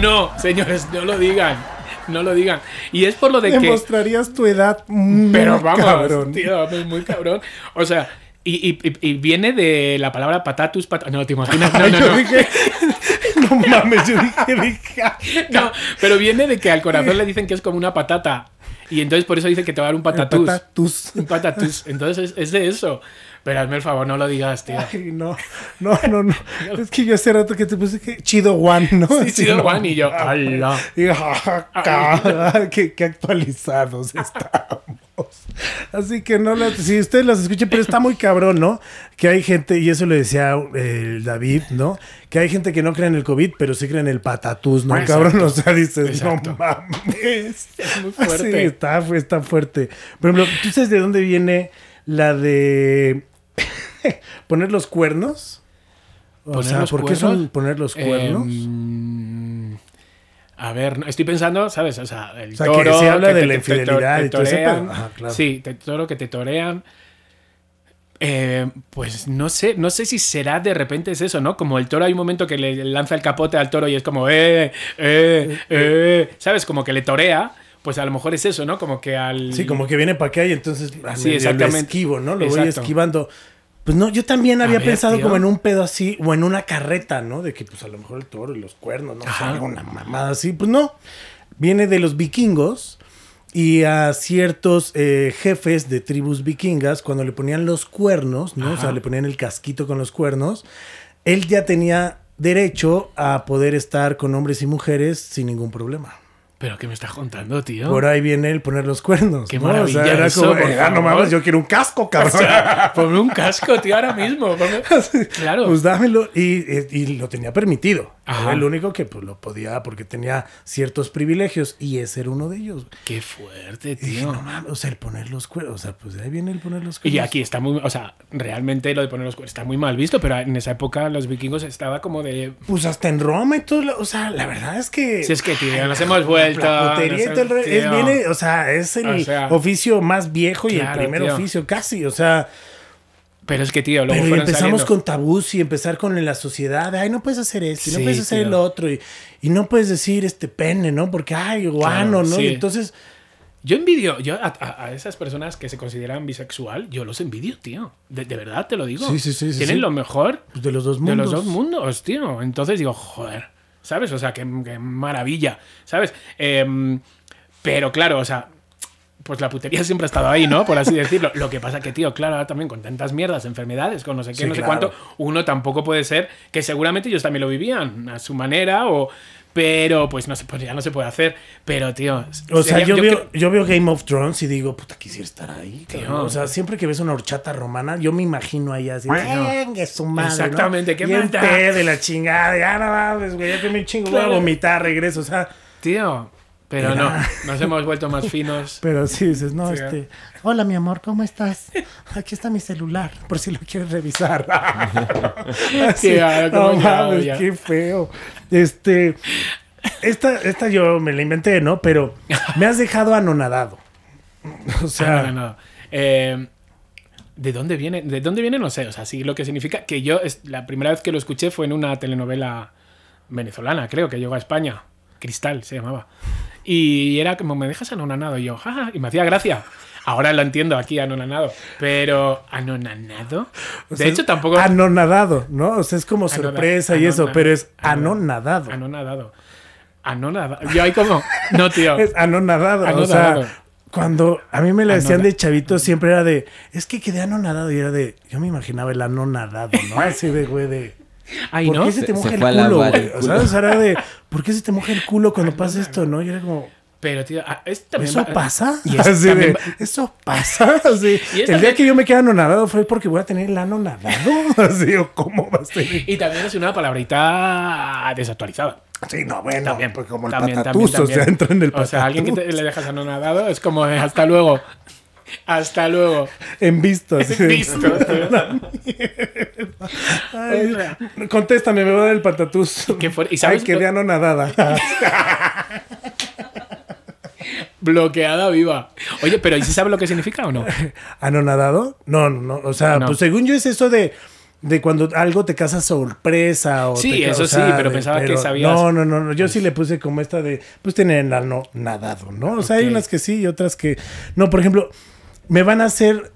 No, señores, no lo digan. No lo digan. Y es por lo de que. Demostrarías tu edad muy Pero vamos, cabrón. tío, muy, muy cabrón. O sea, y, y- y- viene de la palabra patatus, pat- No, te imaginas. No, no, yo no. dije, no mames, yo dije, dije, No, pero viene de que al corazón le dicen que es como una patata. Y entonces por eso dice que te va a dar un patatús. patatús. Un patatús. Entonces es, es de eso. Pero hazme el favor, no lo digas, tío. Ay, no, no, no, no. Es que yo hace rato que te puse que chido one, ¿no? Sí, chido no one, y yo, ala. Y, ah, qué, qué actualizados estamos. Así que no las, si ustedes las escuchan, pero está muy cabrón, ¿no? Que hay gente, y eso lo decía eh, David, ¿no? Que hay gente que no cree en el COVID, pero sí cree en el patatús, ¿no? Exacto. Cabrón, o sea, dices, Exacto. no mames. Es muy Sí, fuerte. está, fu- está fuerte. Por ejemplo, ¿tú sabes de dónde viene la de poner los cuernos? O ¿Poner sea, los ¿por qué son cuernos? poner los cuernos? Em, a ver, estoy pensando, ¿sabes? O sea, el O sea, que toro. se habla de te- la te- infidelidad te y todo ese torean. Ajá, claro. Sí, te, toro que te torean. Eh, pues no sé, no sé si será de repente es eso, ¿no? Como el toro hay un momento que le lanza el capote al toro y es como, eh, eh, eh, ¿sabes? Como que le torea. Pues a lo mejor es eso, ¿no? Como que al. Sí, como que viene para acá y entonces ah, Sí, exactamente. lo esquivo, ¿no? Lo voy esquivando. Pues no, yo también había ver, pensado tío. como en un pedo así, o en una carreta, ¿no? De que pues a lo mejor el toro y los cuernos, ¿no? O sea, alguna mamada así. Pues no. Viene de los vikingos y a ciertos eh, jefes de tribus vikingas, cuando le ponían los cuernos, ¿no? O sea, le ponían el casquito con los cuernos, él ya tenía derecho a poder estar con hombres y mujeres sin ningún problema. Pero ¿qué me estás contando, tío? Por ahí viene el poner los cuernos. Qué ¿no? maravilla O sea, era eso, como, eh, ah, no mames, yo quiero un casco, cabrón. Ponme un casco, tío, ahora mismo. ponme- Claro. Pues dámelo. Y, y- y lo tenía permitido. Ajá. Era el único que pues, lo podía porque tenía ciertos privilegios. Y ese era uno de ellos. Qué fuerte, dije, tío. no mames, o sea, el poner los cuernos. O sea, pues de ahí viene el poner los cuernos. Y aquí está muy, o sea, realmente lo de poner los cuernos está muy mal visto, pero en esa época los vikingos estaba como de... Pues hasta en Roma y todo. o sea, la verdad es que. Si es que, tío, nos hemos vuelto... La putería y todo el re- es, viene, o sea, es el O sea, oficio más viejo y el primer tío. oficio casi. O sea, Pero es que, tío, luego Pero empezamos saliendo. con tabús y empezar con la sociedad. de, Ay, no puedes hacer esto, y no Sí, puedes hacer el otro. Y, y no puedes decir este pene, ¿no? Porque, ay, guano, ¿no? sí. Y entonces, Yo envidio, yo a, esas personas que se consideran bisexual, yo los envidio, tío. De, de verdad te lo digo. Sí, sí, sí, sí, Tienen sí. lo mejor pues, de los dos de mundos. los dos mundos, tío. Entonces digo, joder, ¿sabes? O sea, qué, qué maravilla, ¿sabes? Em, pero claro, o sea, pues la putería siempre ha estado ahí, ¿no? Por así decirlo. Lo que pasa que, tío, claro, ahora también con tantas mierdas, enfermedades, con no sé qué, Sí, no sé claro. cuánto, uno tampoco puede ser que seguramente ellos también lo vivían a su manera o... Pero pues no se, pues ya no se puede hacer. Pero, tío... O sea, sería- yo, veo, yo veo Game of Thrones y digo, puta, quisiera estar ahí. Tío. O sea, siempre que ves una horchata romana, yo me imagino ahí así. Venga, su madre. ¿no? Exactamente, ¿qué Bien mata? de la chingada. Ya no mames, güey, ya que me chingo, voy a vomitar, regreso. O sea, Tío, pero Era- no, nos hemos vuelto más finos. pero sí dices, no, Sí, este. Hola, mi amor, ¿cómo estás? Aquí está mi celular, por si lo quieres revisar. Algo, no mames, qué feo. Este. Esta, esta yo me la inventé, ¿no? Pero me has dejado anonadado. O sea, no, no, no. Eh, ¿De dónde viene? ¿De dónde viene? No sé. O sea, sí lo que significa que yo, es, la primera vez que lo escuché fue en una telenovela venezolana, creo, que llegó a España. Cristal se llamaba. Y era como, me dejas anonanado. Y yo, jaja, y me hacía gracia. Ahora lo entiendo aquí, anonanado. Pero, ¿anonanado? O De sea, hecho, tampoco. Anonadado, ¿no? O sea, es como Anona- sorpresa y eso, pero es anonadado. anonadado. Anonadado. Yo ahí como, no, tío. Es anonadado. O Anonadado. sea, cuando a mí me lo decían Anona- de chavito, siempre era de, es que quedé anonadado. Y era de, yo me imaginaba el anonadado, ¿no? Así de, güey, de. Ay, ¿Por ¿no? qué se te Se- moja se el fue a culo, güey? el O sea, o era de, ¿por qué se te moja el culo cuando pasa esto, no? Y era como, Pero, tío, ah, es también ¿eso va- pasa? Y es Así de, ¿eso pasa? Así, Y el día que yo me quedé anonadado fue porque voy a tener el ano nadado. Así, o ¿cómo va a ser? Y también es una palabrita desactualizada. Sí, no, bueno, También, pues como el también, patatús, también, o sea, entra en el O patatús. sea, alguien que te- le dejas anonadado es como eh, hasta luego. Hasta luego. En visto. así de- Listo, tío. Ay, contéstame, me va a dar el patatús. qué fuerte. ¿Y Ay, sabes quedé lo- anonadada. Bloqueada viva. Oye, pero ¿y si sabe lo que significa o no? ¿Anonadado? No, no, no. O sea, No. pues según yo es eso de, de cuando algo te casa sorpresa o Sí, te eso o sí, pero de- pensaba que sabías. No, no, no, no. Yo sí le puse como esta de, pues tener el ano nadado, ¿no? O sea, hay unas que sí y otras que... No, por ejemplo, me van a hacer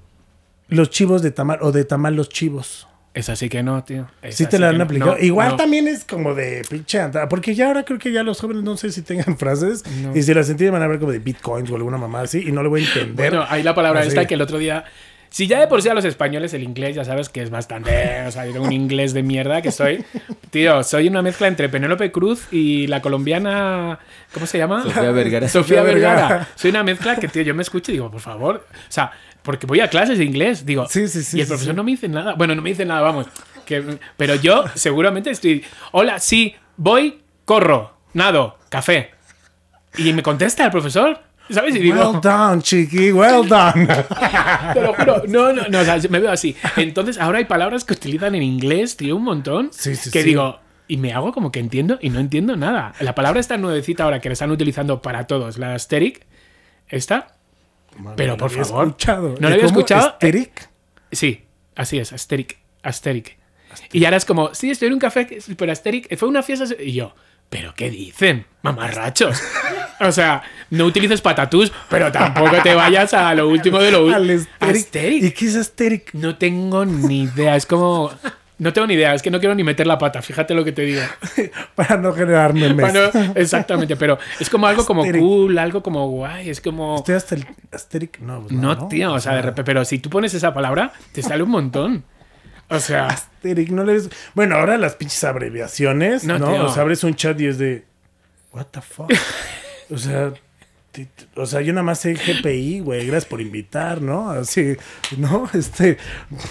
los chivos de tamal o de tamal los chivos. Es así que no, tío. Es Sí te la han aplicado. No, Igual no. también es como de pinche Porque ya ahora creo que ya los jóvenes no sé si tengan frases. No. Y si las entienden van a ver como de bitcoins o alguna mamá así. Y no le voy a entender. Bueno, hay la palabra esta que el otro día. Si ya de por sí a los españoles el inglés ya sabes que es bastante. O sea, yo tengo un inglés de mierda que soy. Tío, soy una mezcla entre Penélope Cruz y la colombiana. ¿Cómo se llama? Sofía Vergara. Sofía Vergara. Soy una mezcla que, tío, yo me escucho y digo, por favor. O sea, porque voy a clases de inglés. Digo, Sí, sí, sí, y el profesor sí. no me dice nada. Bueno, no me dice nada, vamos. Que, pero yo seguramente estoy. Hola, sí, voy, corro, nado, café. Y me contesta el profesor. ¿Sabes? Y digo. well done, chiqui. Well done. Te lo juro. No, no, no, o sea, me veo así. Entonces, ahora hay palabras que utilizan en inglés, tío, un montón. Sí, sí, que sí. digo, y me hago como que entiendo y no entiendo nada. La palabra está nuevecita ahora que la están utilizando para todos, la asteric. ¿Esta? Pero, por favor. escuchado. ¿No lo había escuchado? ¿Esteric? Sí, así es, asteric. Asteric. Y ahora es como, sí, estoy en un café, pero asteric. Fue una fiesta. Y yo, ¿pero qué dicen? Mamarrachos. O sea, no utilices patatús, pero tampoco te vayas a lo último de lo último. ¿Y qué es asteric? No tengo ni idea. Es como. No tengo ni idea. Es que no quiero ni meter la pata. Fíjate lo que te digo. Para no generar memes. Bueno, exactamente. Pero es como algo como Asteric. cool, algo como guay. Es como. ¿Estoy hasta el asteric? No, pues No, tío. O sea, de repente. Pero si tú pones esa palabra, te sale un montón. O sea. Asteric, no le Bueno, ahora las pinches abreviaciones, No, ¿no? tío. O sea, abres un chat y es de. What the fuck? o sea. O sea, yo nada más sé GPI, güey. Gracias por invitar, ¿no? Así, ¿no? Este.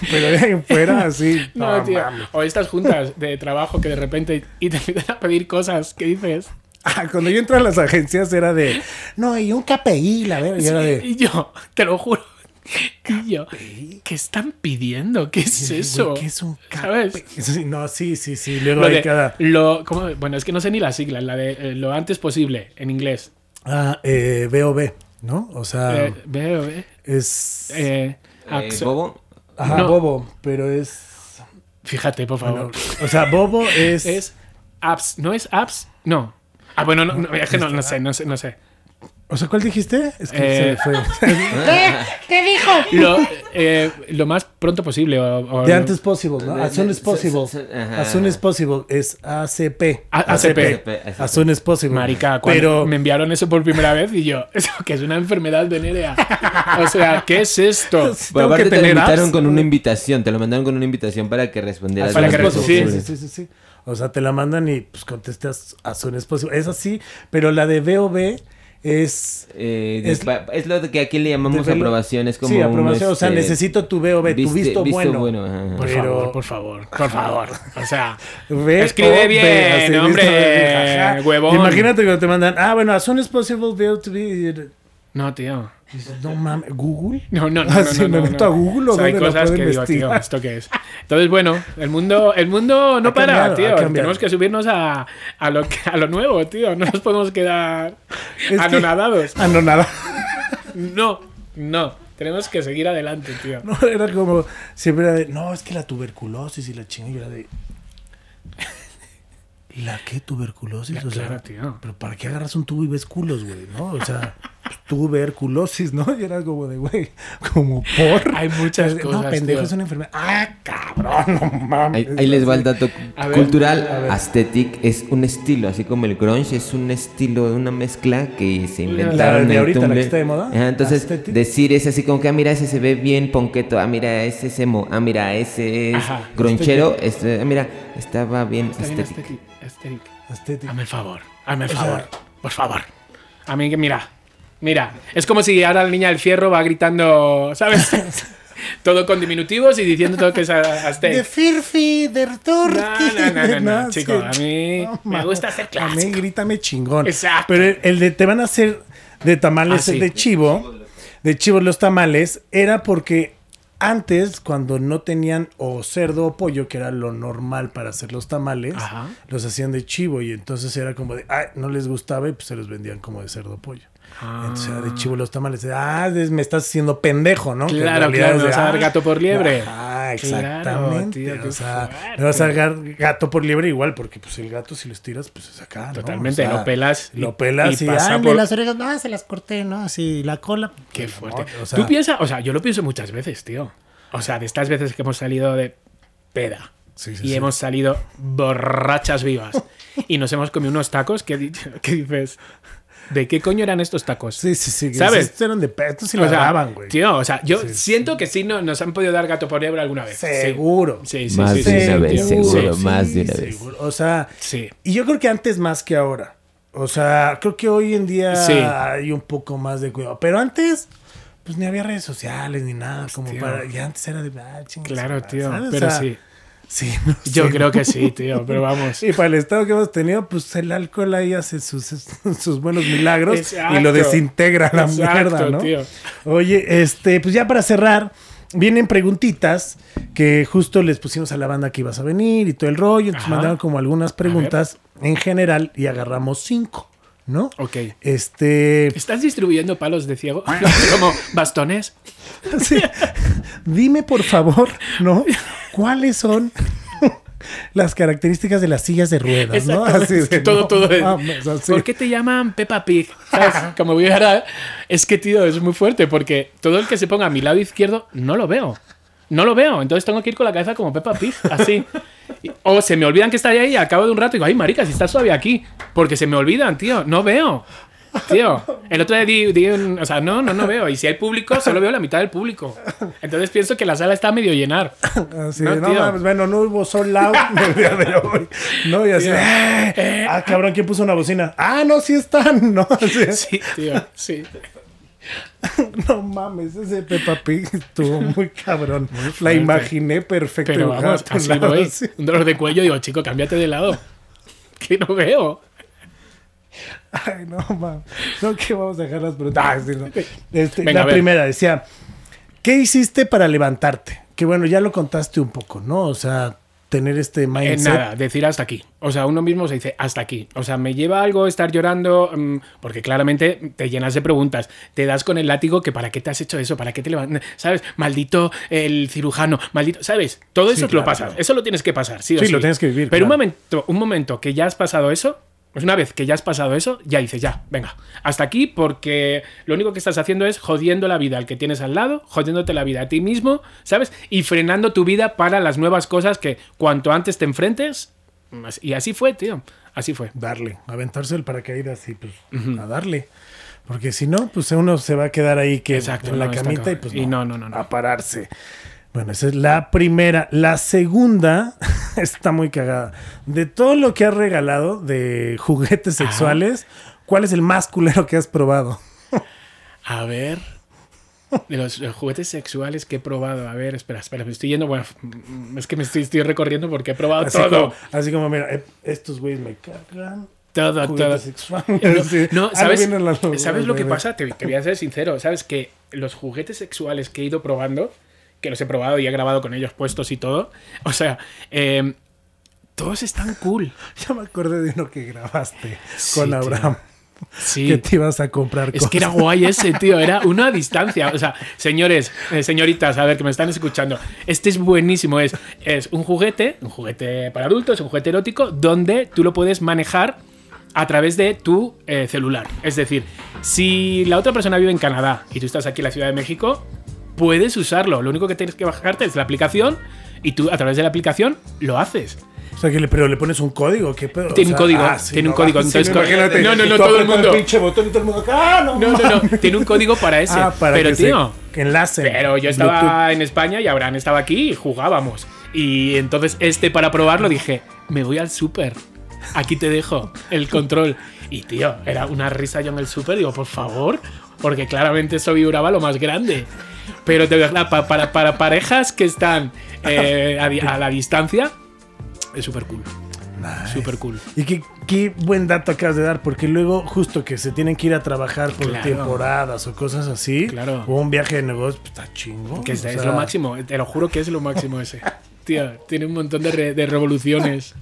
Pero de ahí fuera, así. No, no, tío. mames. O estas juntas de trabajo que de repente y te empiezan a pedir cosas. ¿Qué dices? Ah, cuando yo entré a las agencias era de. No, y un KPI, la verdad. Y era de. Y yo, te lo juro. Y yo, ¿qué están pidiendo? ¿Qué es Güey, eso? ¿Qué es un ¿Sabes? No, sí, sí, sí. Luego Lo hay de, cada. lo, ¿cómo? Bueno, es que no sé ni las siglas, la de eh, lo antes posible en inglés. Ah, eh, BOB, ¿no? O sea, Eh, eh, es. eh, Eh, Bobo. Ajá, no. Bobo, pero es. Fíjate, por favor. O sea, Bobo es. Es apps, ¿no es apps? No. Ah, bueno, no, no, es que no, no sé, no sé, no sé. O sea, ¿cuál dijiste? Es que Eh, se me fue. ¿Qué? ¿Qué dijo? Lo, eh, lo más pronto posible. O, o De antes possible, ¿no? As soon as possible. As soon as possible es ACP. ACP. As soon as possible. Marica, cuando Pero. me enviaron eso por primera vez y yo, eso que es una enfermedad venérea. O sea, ¿qué es esto? Aparte que te lo invitaron apps. con una invitación, te lo mandaron con una invitación para que respondieras. As Para que posible. Sí, sí, sí, sí. O sea, te la mandan y pues contestas as soon as possible. Es así, pero la de VOB es. Eh, Es- es, lo que aquí le llamamos aprobación, es como sí, un, aprobación. o sea, este, necesito tu VOB, tu visto, bueno. ajá, ajá. Por Pero- favor, por favor, por favor. O sea, Escribe O B, bien, así, hombre, huevón. Imagínate que te mandan, ah, bueno, as soon as possible, veo to be. no, tío. Dices, no mames, ¿Google? No, no, no. Ah, no, no, me meto a Google o O sea, hay cosas que digo, tío. ¿esto qué es? Entonces, bueno, el mundo, el mundo no Ha para, cambiado, tío. Tenemos que subirnos a, a, lo, a lo nuevo, tío. No nos podemos quedar Es que- anonadados. No. No. Tenemos que seguir adelante, tío. No, era como, siempre era de, no, es que la tuberculosis y la chingada, de... ¿La qué tuberculosis? Ya, o sea, claro, tío. pero ¿para qué agarras un tubo y ves culos, güey? ¿No? O sea, pues, tuberculosis, ¿no? Y era como de, güey, como por... Hay muchas No, cosas, pendejo, tío. es una enfermedad. ¡Ah, cabrón! No mames. Ahí, ahí les va el dato ver, cultural. Aesthetic es un estilo, así como el grunge es un estilo, una mezcla que se La inventaron de en ahorita, la que está de moda. Ajá, entonces, Aesthetic. decir es así como que, ah, mira, ese se ve bien ponqueto, ah, mira, ese es emo, ah, mira, ese es Ajá, gronchero, este, ah, mira, estaba bien Está bien aesthetic. estético. estético. Estética. Hazme el favor, hazme el favor, por favor. A mí que mira, mira, es como si ahora la niña del fierro va gritando, ¿sabes? todo con diminutivos y diciendo todo que es a- De aztec. Firfi, der Turki. No, no, no, no, no, chico, a mí me gusta hacer A mí clásico. grítame chingón. Exacto. Pero el, el de te van a hacer de tamales Ah, sí. de chivo, de chivo los tamales, era porque antes, cuando no tenían o cerdo o pollo, que era lo normal para hacer los tamales, Ajá. los hacían de chivo y entonces era como de, ay, no les gustaba y pues se los vendían como de cerdo o pollo. Entonces de chivo los tamales. Ah, me estás haciendo pendejo, ¿no? Claro, claro, me vas a dar ah, gato por liebre. Ah, Claro, exactamente. tío, qué o sea, fuerte. me vas a dar gato por liebre igual, porque pues el gato si lo estiras, pues es acá. ¿no? Totalmente, O sea, lo pelas y- Lo pelas y y, pasa ay, por- las orejas, no, se las corté, ¿no? Así, la cola. Qué pues, fuerte. no, o sea, Tú piensas, o sea, yo lo pienso muchas veces, tío. O sea, de estas veces que hemos salido de peda Sí, sí, y sí. hemos salido borrachas vivas y nos hemos comido unos tacos que dices, ¿de qué coño eran estos tacos? Sí, sí, sí. ¿Sabes? Estos eran de estos sí O lo sea, daban, güey. Tío, o sea, yo Sí, sí. siento que sí no, nos han podido dar gato por liebre alguna vez. Seguro. Sí, sí, Más sí, de sí, una sí, vez, seguro, Sí, más de una vez. seguro. O sea, Sí. y yo creo que antes más que ahora. O sea, creo que hoy en día Sí. hay un poco más de cuidado. Pero antes, pues ni había redes sociales ni nada. Como Tío. para. Y antes era de. Ah, Claro, madre", tío. ¿sabes? O Pero sea, sí. Sí, no Yo sé. creo que sí, tío. Pero vamos. Y para el estado que hemos tenido, pues el alcohol ahí hace sus, sus buenos milagros Exacto. y lo desintegra la Exacto, mierda, ¿no? tío. Oye, este, pues ya para cerrar, vienen preguntitas que justo les pusimos a la banda que ibas a venir y todo el rollo. Entonces Ajá. mandaron como algunas preguntas en general y agarramos cinco, ¿no? Ok. Este, ¿Estás distribuyendo palos de ciego? Como bastones. sí. dime por favor, ¿no? ¿Cuáles son las características de las sillas de ruedas, ¿no? Exactamente. de, todo, no todo. es- mames, así. ¿Por qué te llaman Peppa Pig? ¿Sabes? Como voy ahora. Es que, tío, es muy fuerte porque todo el que se ponga a mi lado izquierdo no lo veo. No lo veo. Entonces tengo que ir con la cabeza como Peppa Pig, así. O se me olvidan que está ahí y al cabo de un rato digo, ay, marica, si estás suave aquí. Porque se me olvidan, tío. No veo. Tío, el otro día di, di un- O sea, no, no, no veo. Y si hay público, solo veo la mitad del público. Entonces pienso que la sala está medio llenar. Así, No, no, tío. mames, bueno, no hubo sold out el día de hoy. No, y así, Tío. "Eh, ah, cabrón, ¿quién puso una bocina? Ah, no, sí están, no, así, Sí, tío, sí. no mames, ese Peppa Pig estuvo muy cabrón. La imaginé perfecto. Pero vamos, así lado, voy. así. Un dolor de cuello, digo, chico, cámbiate de lado. Que no veo. Ay, no, mames. No, que vamos a dejar las preguntas. Ah. Este, Venga, la primera decía, ¿qué hiciste para levantarte? Que bueno, ya lo contaste un poco, ¿no? O sea, tener este En mindset. nada, decir hasta aquí. O sea, uno mismo se dice hasta aquí. O sea, me lleva algo estar llorando, mm, porque claramente te llenas de preguntas. Te das con el látigo que para qué te has hecho eso, para qué te levantas. ¿Sabes? Maldito el cirujano, maldito. ¿Sabes? Todo eso Sí, te lo claro, pasas. claro. Eso lo tienes que pasar, sí o Sí, sí. lo tienes que vivir, Pero un claro. momento, un momento que ya has pasado eso. Pues una vez que ya has pasado eso, ya dices, ya, venga, hasta aquí porque lo único que estás haciendo es jodiendo la vida al que tienes al lado, jodiéndote la vida a ti mismo, ¿sabes? Y frenando tu vida para las nuevas cosas que cuanto antes te enfrentes. Y así fue, tío. Así fue. darle, aventarse el paracaídas y pues a darle. Porque si no, pues uno se va a quedar ahí que Exacto, en la no, camita y pues Y no, no, no, no. a pararse. Bueno, esa es la primera. La segunda está muy cagada. De todo lo que has regalado de juguetes sexuales, ¿cuál es el más culero que has probado? A ver. De los, los juguetes sexuales que he probado. A ver, espera, espera, me estoy yendo. Bueno, es que me estoy, estoy recorriendo porque he probado Así todo. como, así como, mira, eh, estos güeyes me cargan. Todo, todo. Sexuales. No, Sí. no, ¿sabes, ¿sabes lo que pasa? Te, te voy a ser sincero. ¿Sabes que los juguetes sexuales que he ido probando, que los he probado y he grabado con ellos puestos y todo, o sea, eh, todos están cool. Ya me acordé de uno que grabaste Sí, con tío. Abraham. Sí. que te ibas a comprar Es que era cosas. guay ese, tío. Era una distancia. O sea, señores, eh, señoritas, a ver, que me están escuchando. Este es buenísimo. Es, es un juguete, un juguete para adultos, un juguete erótico, donde tú lo puedes manejar a través de tu eh, celular. Es decir, si la otra persona vive en Canadá y tú estás aquí en la Ciudad de México, puedes usarlo. Lo único que tienes que bajarte es la aplicación y tú a través de la aplicación lo haces. O sea, que le, pero le pones un código, ¿qué pedo? Tiene O un sea, código, ah, sí, tiene un no, código, sí, entonces, no, no, no, todo el mundo. pinche botón y todo el mundo acá, ¡ah, no, No, no, no. Tiene un código para ese. Ah, para pero, que tío. que enlacen. Pero yo estaba en España y Abraham estaba aquí y jugábamos. Y entonces este para probarlo dije, me voy al súper. Aquí te dejo el control. Y tío, era una risa yo en el súper. Digo, por favor, porque claramente eso vibraba lo más grande. Pero de verdad, pa- para, para parejas que están eh, a, a la distancia, es súper cool. Nice. Súper cool. Y qué, qué buen dato acabas de dar, porque luego, justo que se tienen que ir a trabajar por Claro. temporadas o cosas así, Claro. o un viaje de negocio, pues, está chingo. Que es, o es sea, lo máximo, te lo juro que es lo máximo ese. Tío, tiene un montón de, re- de revoluciones.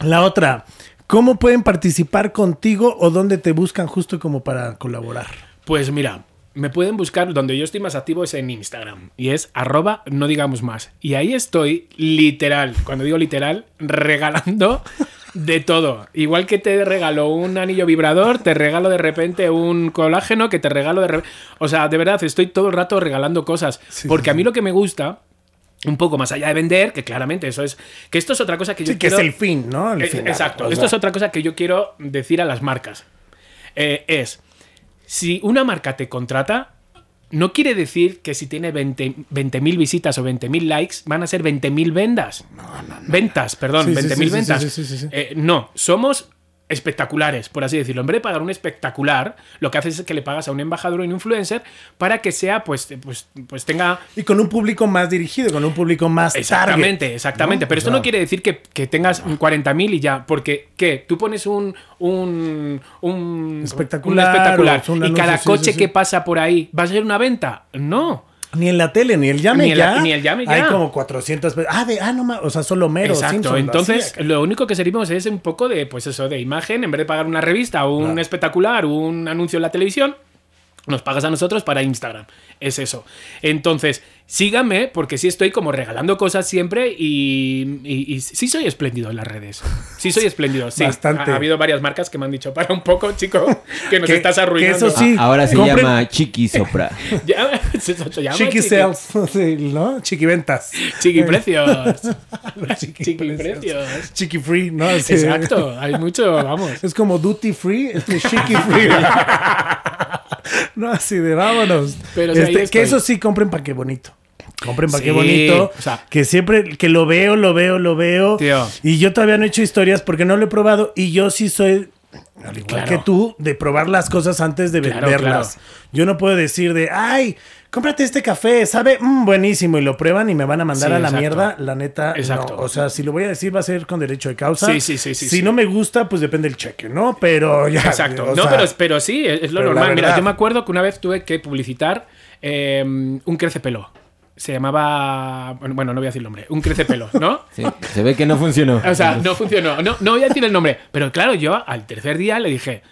La otra, ¿cómo pueden participar contigo o dónde te buscan justo como para colaborar? Pues mira, me pueden buscar donde yo estoy más activo es en Instagram y es arroba no digamos más. Y ahí estoy literal, cuando digo literal, regalando de todo. Igual que te regalo un anillo vibrador, te regalo de repente un colágeno, que te regalo de repente... O sea, de verdad, estoy todo el rato regalando cosas. Sí, porque sí, a mí lo que me gusta... Un poco más allá de vender, que claramente eso es. Que esto es otra cosa que yo Sí, que quiero. es el fin, ¿no? El Eh, final, Exacto. o Esto es otra cosa que yo quiero decir a las marcas. Eh, es, si una marca te contrata, no quiere decir que si tiene 20 20.000 visitas o 20.000 likes, van a ser 20.000 ventas. Ventas, perdón, Sí, sí, 20.000 sí, sí, ventas. sí, sí, sí, sí. Eh, no, somos espectaculares, por así decirlo. En vez de pagar un espectacular, lo que haces es que le pagas a un embajador o un influencer para que sea, pues, pues, pues tenga Y con un público más dirigido, con un público más Exactamente, target, exactamente. ¿no? Pero esto no quiere decir que, que tengas 40.000 y ya. Porque, ¿qué? Tú pones un. un, un Espectacular, un espectacular, y cada sí, coche sí, sí. que pasa por ahí va a ser una venta. No. Ni en la tele, ni el llame Ni el- ya. ni el llame ya. Hay como 400 pe- Ah, de, ah, no más. O sea, solo mero. Exacto. Simpson, Entonces, lo único que servimos es un poco de, pues eso, de imagen. En vez de pagar una revista un espectacular un anuncio en la televisión, nos pagas a nosotros para Instagram. Es eso. Entonces, síganme, porque sí estoy como regalando cosas siempre y, y- y sí soy espléndido en las redes. Sí soy espléndido, sí. Bastante. Ha, ha habido varias marcas que me han dicho, para un poco, chico, que nos Que- estás que arruinando. eso sí. Ahora se compren- llama Chiqui Sopra. Ya, se- se llama Chiqui chiqui- sales, sí, ¿no? Chiqui ventas. Chiqui precios. Chiqui Chiqui precios. Chiqui free, ¿no? Sí. Exacto, hay mucho, vamos. Es como duty free, es chiqui free. no, así de vámonos. Pero, Este, que eso sí, compren pa' qué bonito. Compren pa' qué bonito. o sea- que siempre, que lo veo, lo veo, lo veo. Tío. Y yo todavía no he hecho historias porque no lo he probado. Y yo sí soy, al igual Claro. que tú, de probar las cosas antes de Claro, venderlas. claro. Yo no puedo decir de, ay, cómprate este café, sabe Mm, buenísimo. Y lo prueban y me van a mandar Sí, a la exacto. mierda. La neta, Exacto. no. O sea, si lo voy a decir va a ser con derecho de causa. Sí, sí, sí, sí, Si sí. no me gusta, pues depende del cheque, ¿no? Pero ya. Exacto. no, sea, pero, pero sí, es lo normal. Mira, yo me acuerdo que una vez tuve que publicitar eh, un crecepelo. Se llamaba. Bueno, no voy a decir el nombre. Un crecepelo, ¿no? Sí, se ve que no funcionó. O sea, no funcionó. No, no voy a decir el nombre. Pero claro, yo al tercer día le dije.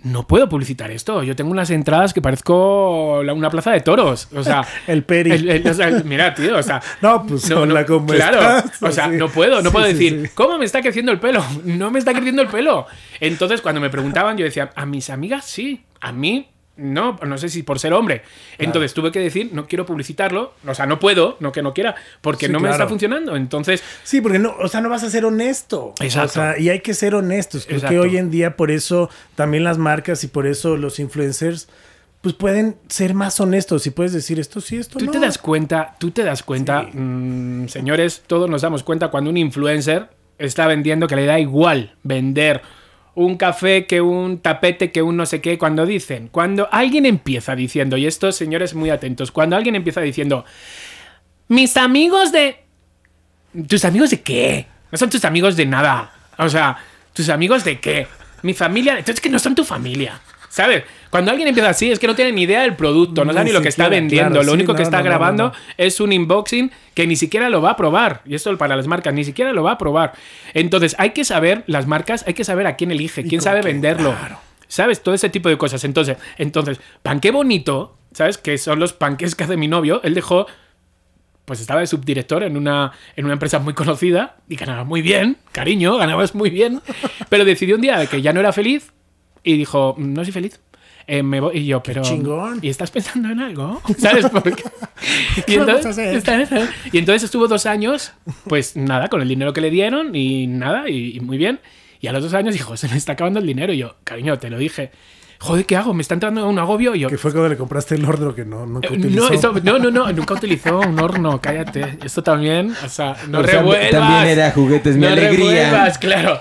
No puedo publicitar esto. Yo tengo unas entradas que parezco la- una plaza de toros. O sea, El peri. el- el- o sea, mira, tío, o sea. No, pues hola, ¿cómo claro, estás? o sea, Sí. no puedo, no Sí, puedo sí, decir, sí. ¿cómo me está creciendo el pelo? No me está creciendo el pelo. Entonces, cuando me preguntaban, yo decía, a mis amigas sí, a mí no, no sé si por ser hombre. Entonces tuve que decir, no quiero publicitarlo, o sea, no puedo, no que no quiera, porque Sí, no me está funcionando. Entonces, Sí, porque no, o sea, no vas a ser honesto. Exacto. O sea, y hay que ser honestos. Creo que hoy en día, por eso también las marcas y por eso los influencers, pues pueden ser más honestos y puedes decir esto sí, esto tú no. te das cuenta, tú te das cuenta, mm, señores, todos nos damos cuenta cuando un influencer está vendiendo que le da igual vender un café que un tapete que un no sé qué cuando dicen, cuando alguien empieza diciendo, y estos señores muy atentos, cuando alguien empieza diciendo, mis amigos de... ¿Tus amigos de qué? No son tus amigos de nada. O sea, ¿tus amigos de qué? Mi familia... Entonces que no son tu familia. ¿Sabes? Cuando alguien empieza así es que no tiene ni idea del producto, no sabe ni lo que está vendiendo. claro, lo sí, único que está no, grabando es un unboxing que ni siquiera lo va a probar. Y esto para las marcas, ni siquiera lo va a probar. Entonces, hay que saber, las marcas, hay que saber a quién elige, quién sabe venderlo. claro. ¿Sabes? Todo ese tipo de cosas. Entonces, entonces, panqué bonito, ¿sabes? Que son los panqués que hace mi novio. Él dejó pues estaba de subdirector en una, en una empresa muy conocida y ganaba muy bien, cariño, ganabas muy bien, pero decidió un día que ya no era feliz y dijo, no soy feliz. Eh, me voy. Y yo, pero. chingón. ¿Y estás pensando en algo? ¿Sabes? Y, ¿Qué vamos entonces, a hacer? está- y entonces estuvo dos años, pues nada, con el dinero que le dieron y nada, y, y muy bien. Y a los dos años dijo, se me está acabando el dinero. Y yo, cariño, te lo dije. Joder, ¿qué hago? Me está entrando un agobio. Y yo, Que fue cuando le compraste el horno que no, nunca eh, utilizó. no, esto- no, no, no, nunca utilizó un horno, cállate. Esto también, o sea, no O sea, revuelvas. también era juguetes, mi no alegría. revuelvas, claro.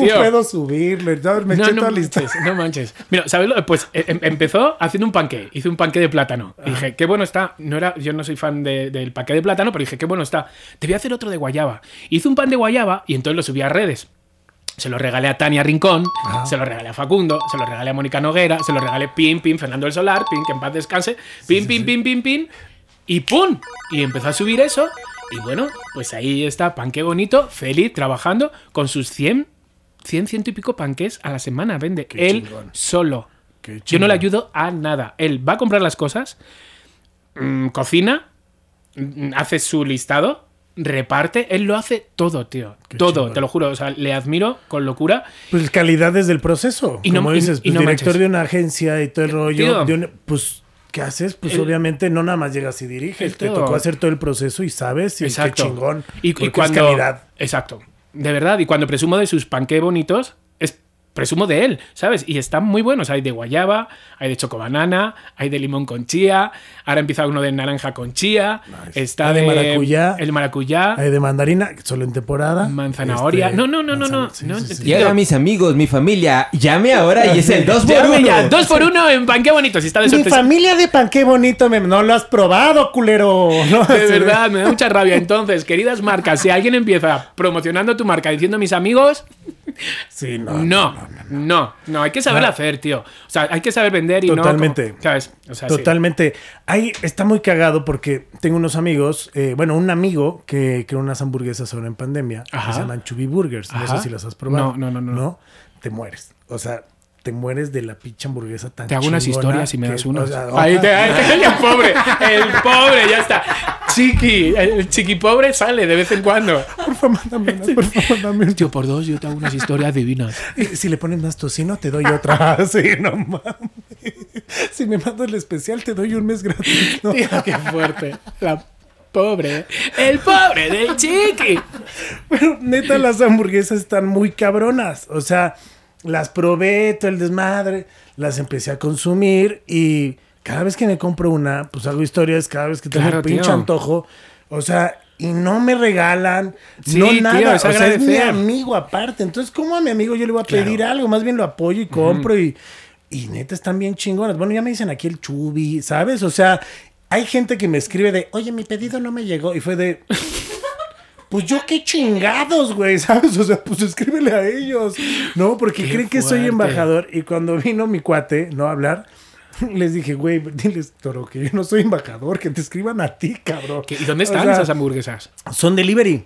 Puedo subirle. ya Me No, eché no toda manches, no manches. Mira, ¿sabes? lo? Pues eh, em- empezó haciendo un panqué. Hice un panqué de plátano. Y dije, qué bueno está. No era, yo no soy fan de- del panqué de plátano, pero dije, qué bueno está. Te voy a hacer otro de guayaba. Hice un pan de guayaba y entonces lo subí a redes. Se lo regalé a Tania Rincón, se lo regalé a Facundo, se lo regalé a Mónica Noguera, se lo regalé Pim, Pim, Fernando del Solar, Pim, que en paz descanse, Pim, Pim, Pim, Pim, Pim, y ¡pum! Y empezó a subir eso, y bueno, pues ahí está, panqué bonito, feliz, trabajando con sus 100, 100, ciento y pico panqués a la semana, vende Qué él chingón. solo. Qué Yo no le ayudo a nada. Él va a comprar las cosas, mm, cocina, mm, hace su listado, reparte, él lo hace todo, tío. Qué todo, chingón. te lo juro. O sea, le admiro con locura. Pues calidad desde el proceso. Y no- Como dices, y pues, no director manches. de una agencia y todo el rollo. De pues, ¿qué haces? Pues El- obviamente no nada más llegas y diriges. Te tocó hacer todo el proceso y sabes. Y Exacto. qué chingón. Y, y es calidad. Exacto. De verdad. Y cuando presumo de sus panqué bonitos. Presumo de él, ¿sabes? Y están muy buenos. Hay de guayaba, hay de chocobanana, hay de limón con chía. Ahora empieza uno de naranja con chía. Nice. Está Hay de de, maracuyá. El maracuyá. Hay de mandarina, solo en temporada. Manzanahoria. Este, No, no, no, no, no. sí, No, sí, sí. mis amigos, mi familia. Llame ahora y es el 2 por Llame 1 ya, dos por uno en panqué bonito. Si está de Mi familia de pan, qué bonito. me- no lo has probado, culero. No, De sí, verdad, me da mucha rabia. Entonces, queridas marcas, si alguien empieza promocionando tu marca diciendo mis amigos, Sí, no. no, no, no, hay que saber hacer, tío. O sea, hay que saber vender y Totalmente. no. como- ¿Sabes? O sea, sí. Totalmente. Ahí está muy cagado porque tengo unos amigos, eh, bueno, un amigo que creó unas hamburguesas ahora en pandemia Ajá. que se llaman Chubby Burgers. No sé si las has probado. No, no, no, no. te mueres. O sea, te mueres de la pinche hamburguesa tan Te hago unas historias y me das unas. o sea, ahí te, ahí te- el pobre, el pobre, ya está. Chiqui, el chiqui pobre sale de vez en cuando. Por favor, mándame unas, por favor, dame. Tío, por dos yo te hago unas historias divinas. Y Si le pones más tocino, te doy otra. sí, no mames. Si me mandas el especial, te doy un mes gratis. ¿no? Tío, qué fuerte. La pobre. El pobre del chiqui. Pero neta, las hamburguesas están muy cabronas. O sea, las probé, todo el desmadre, las empecé a consumir y cada vez que me compro una, pues hago historias, cada vez que tengo Claro, un pinche tío. antojo. O sea, y no me regalan, Sí, no tío, nada. es o sea, es mi amigo aparte. Entonces, ¿cómo a mi amigo yo le voy a pedir algo? Más bien lo apoyo y compro y, y neta están bien chingonas. Bueno, ya me dicen aquí el chubi, ¿sabes? O sea, hay gente que me escribe de, oye, mi pedido no me llegó. Y fue de, pues yo qué chingados, güey, ¿sabes? O sea, pues escríbele a ellos. No, porque Qué creen que soy embajador. Y cuando vino mi cuate, ¿no? A hablar, les dije, güey, diles, Toro, que yo no soy embajador, que te escriban a ti, cabrón. ¿Qué- ¿Y dónde O están sea, esas hamburguesas? Son delivery.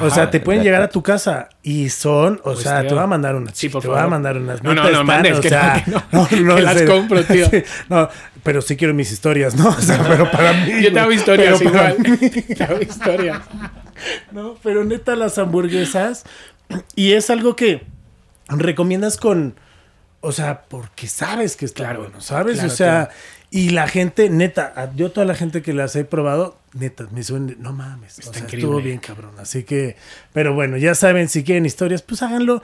o sea, te pueden llegar a tu casa y son, o Pues, sea, tío. te voy a mandar unas. Sí, por te voy a favor. mandar unas. No, no, no, mandes, o que sea, no, que no. Las compro, tío. Sí, no, pero sí quiero mis historias, ¿no? O sea, pero para mí. Yo te hago historias igual. Te hago historias. No, pero neta, las hamburguesas. Y es algo que recomiendas con. O sea, porque sabes que está Claro, bueno, ¿sabes? claro, o sea, y la gente, neta, yo toda la gente que las he probado, neta, me suena, no mames. Está o sea, estuvo bien cabrón. Así que, pero bueno, ya saben, si quieren historias, pues háganlo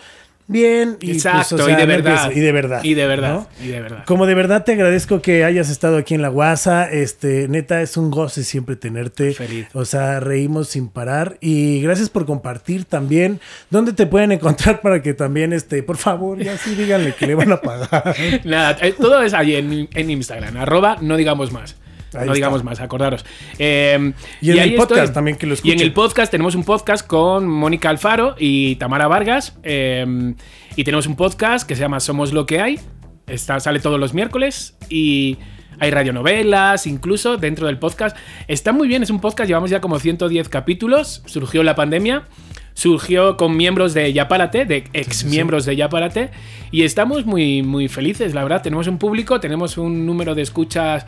bien. Y, pues, Exacto, o sea, y de no verdad. Y de verdad. Y de verdad. ¿no? Y de verdad. Como de verdad te agradezco que hayas estado aquí en la guasa. Este, neta, es un goce siempre tenerte. Feliz. O sea, reímos sin parar. Y gracias por compartir también. ¿Dónde te pueden encontrar para que también, este, por favor, ya sí díganle que le van a pagar? Nada, eh, todo es ahí en, en Instagram, arroba no digamos más. Ahí no está. digamos más, acordaros. Eh, Y en el podcast también, que lo Y en el podcast tenemos un podcast con Mónica Alfaro y Tamara Vargas. eh, y tenemos un podcast que se llama Somos lo que hay. Está, sale todos los miércoles y hay radionovelas, incluso dentro del podcast. Está muy bien, es un podcast, llevamos ya como 110 capítulos, surgió la pandemia, surgió con miembros de Yapárate, de ex miembros de Yapárate, y estamos muy, muy felices, la verdad. Tenemos un público, tenemos un número de escuchas,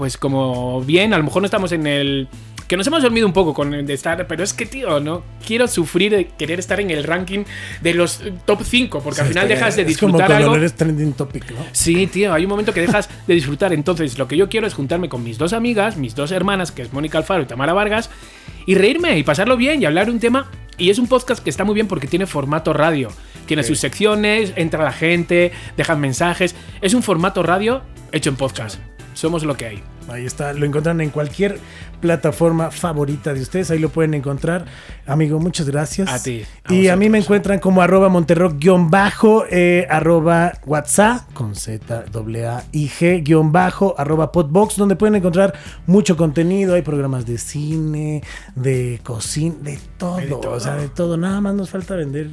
pues como bien, a lo mejor no estamos en el... Que nos hemos dormido un poco con el de estar, pero es que, tío, no quiero sufrir de querer estar en el ranking de los eh, top 5, porque al final dejas de es como disfrutar algo. eres trending topic, ¿no? Sí, tío, hay un momento que dejas de disfrutar. Entonces, lo que yo quiero es juntarme con mis dos amigas, mis dos hermanas, que es Mónica Alfaro y Tamara Vargas, y reírme y pasarlo bien y hablar de un tema. Y es un podcast que está muy bien porque tiene formato radio. Tiene sus secciones, entra la gente, dejan mensajes. Es un formato radio hecho en podcast. Somos lo que hay. Ahí está, lo encuentran en cualquier plataforma favorita de ustedes, ahí lo pueden encontrar. Amigo, muchas gracias. A ti, a y a mí me encuentran como arroba monterrock-bajo, eh, arroba WhatsApp, con Z, A, I, G, guion bajo, arroba podbox, donde pueden encontrar mucho contenido. Hay programas de cine, de cocina, de todo, de todo. o sea, de todo. Nada más nos falta vender.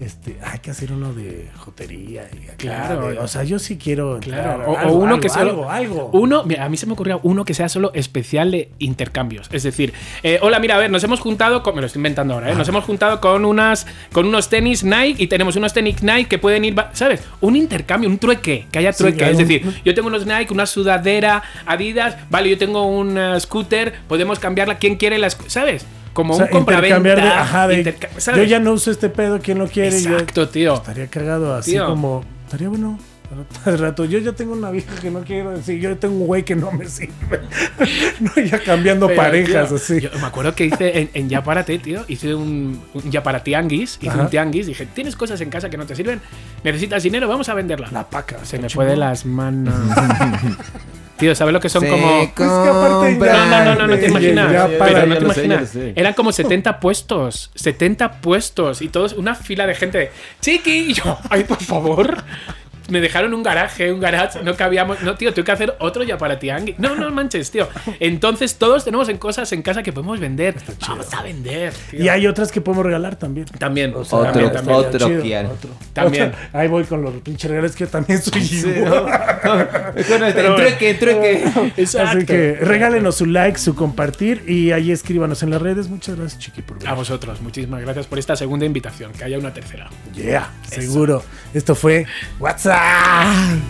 Este, hay que hacer uno de jotería. Y Claro. de- o sea, yo sí quiero. Claro, o, o algo, uno algo, que solo. algo, algo. Uno, mira, a mí se me ocurrió uno que sea solo especial de intercambios. Es decir, eh, hola, mira, a ver, nos hemos juntado con. Me lo estoy inventando ahora, ¿eh? Nos hemos juntado con unas. con unos tenis Nike y tenemos unos tenis Nike que pueden ir. ¿Sabes? Un intercambio, un trueque, que haya trueque. es un- decir, yo tengo unos Nike, una sudadera, Adidas, vale, yo tengo un eh, scooter, podemos cambiarla. ¿Quién quiere la sc- ¿Sabes? Como O sea, un intercambiar de, ajá, de, interca- yo ya no uso este pedo, ¿quién lo quiere? Yo- Exacto, tío. estaría cagado así Tío. como, estaría bueno. Al rato, yo ya tengo una vieja que no quiero decir, yo tengo un güey que no me sirve. no, ya cambiando Pero, parejas tío, así. Yo me acuerdo que hice en, en Ya para Ti, tío, hice un, un Ya para Tianguis, hice Ajá. un tianguis, dije, ¿tienes cosas en casa que no te sirven? ¿Necesitas dinero? Vamos a venderla. La paca. Se me chingón. fue de las manos. tío, ¿sabes lo que son Se como... Que aparte compra- No, no, no, no, no te imaginas. ya, Pero no te lo sé, ya imaginas. lo sé. Eran como 70 puestos. 70 puestos. Y todos, una fila de gente Chiqui. Y yo, ay, por favor. Me dejaron un garaje, un garage. No cabíamos. No, tío, tengo que hacer otro ya para Tianguis. No, no manches, tío. Entonces, todos tenemos en cosas en casa que podemos vender. Vamos a vender. tío. Y hay otras que podemos regalar también. También. O sea, Otro, también, también. otro. otro. También. Ahí voy con los pinches regalos que yo también soy igual. Con este, trueque, trueque. Exacto. Así que regálenos su like, su compartir y ahí escríbanos en las redes. Muchas gracias, Chiqui, por A venir. vosotros, muchísimas gracias por esta segunda invitación. Que haya una tercera. Yeah, seguro. Esto fue WhatsApp. Bye.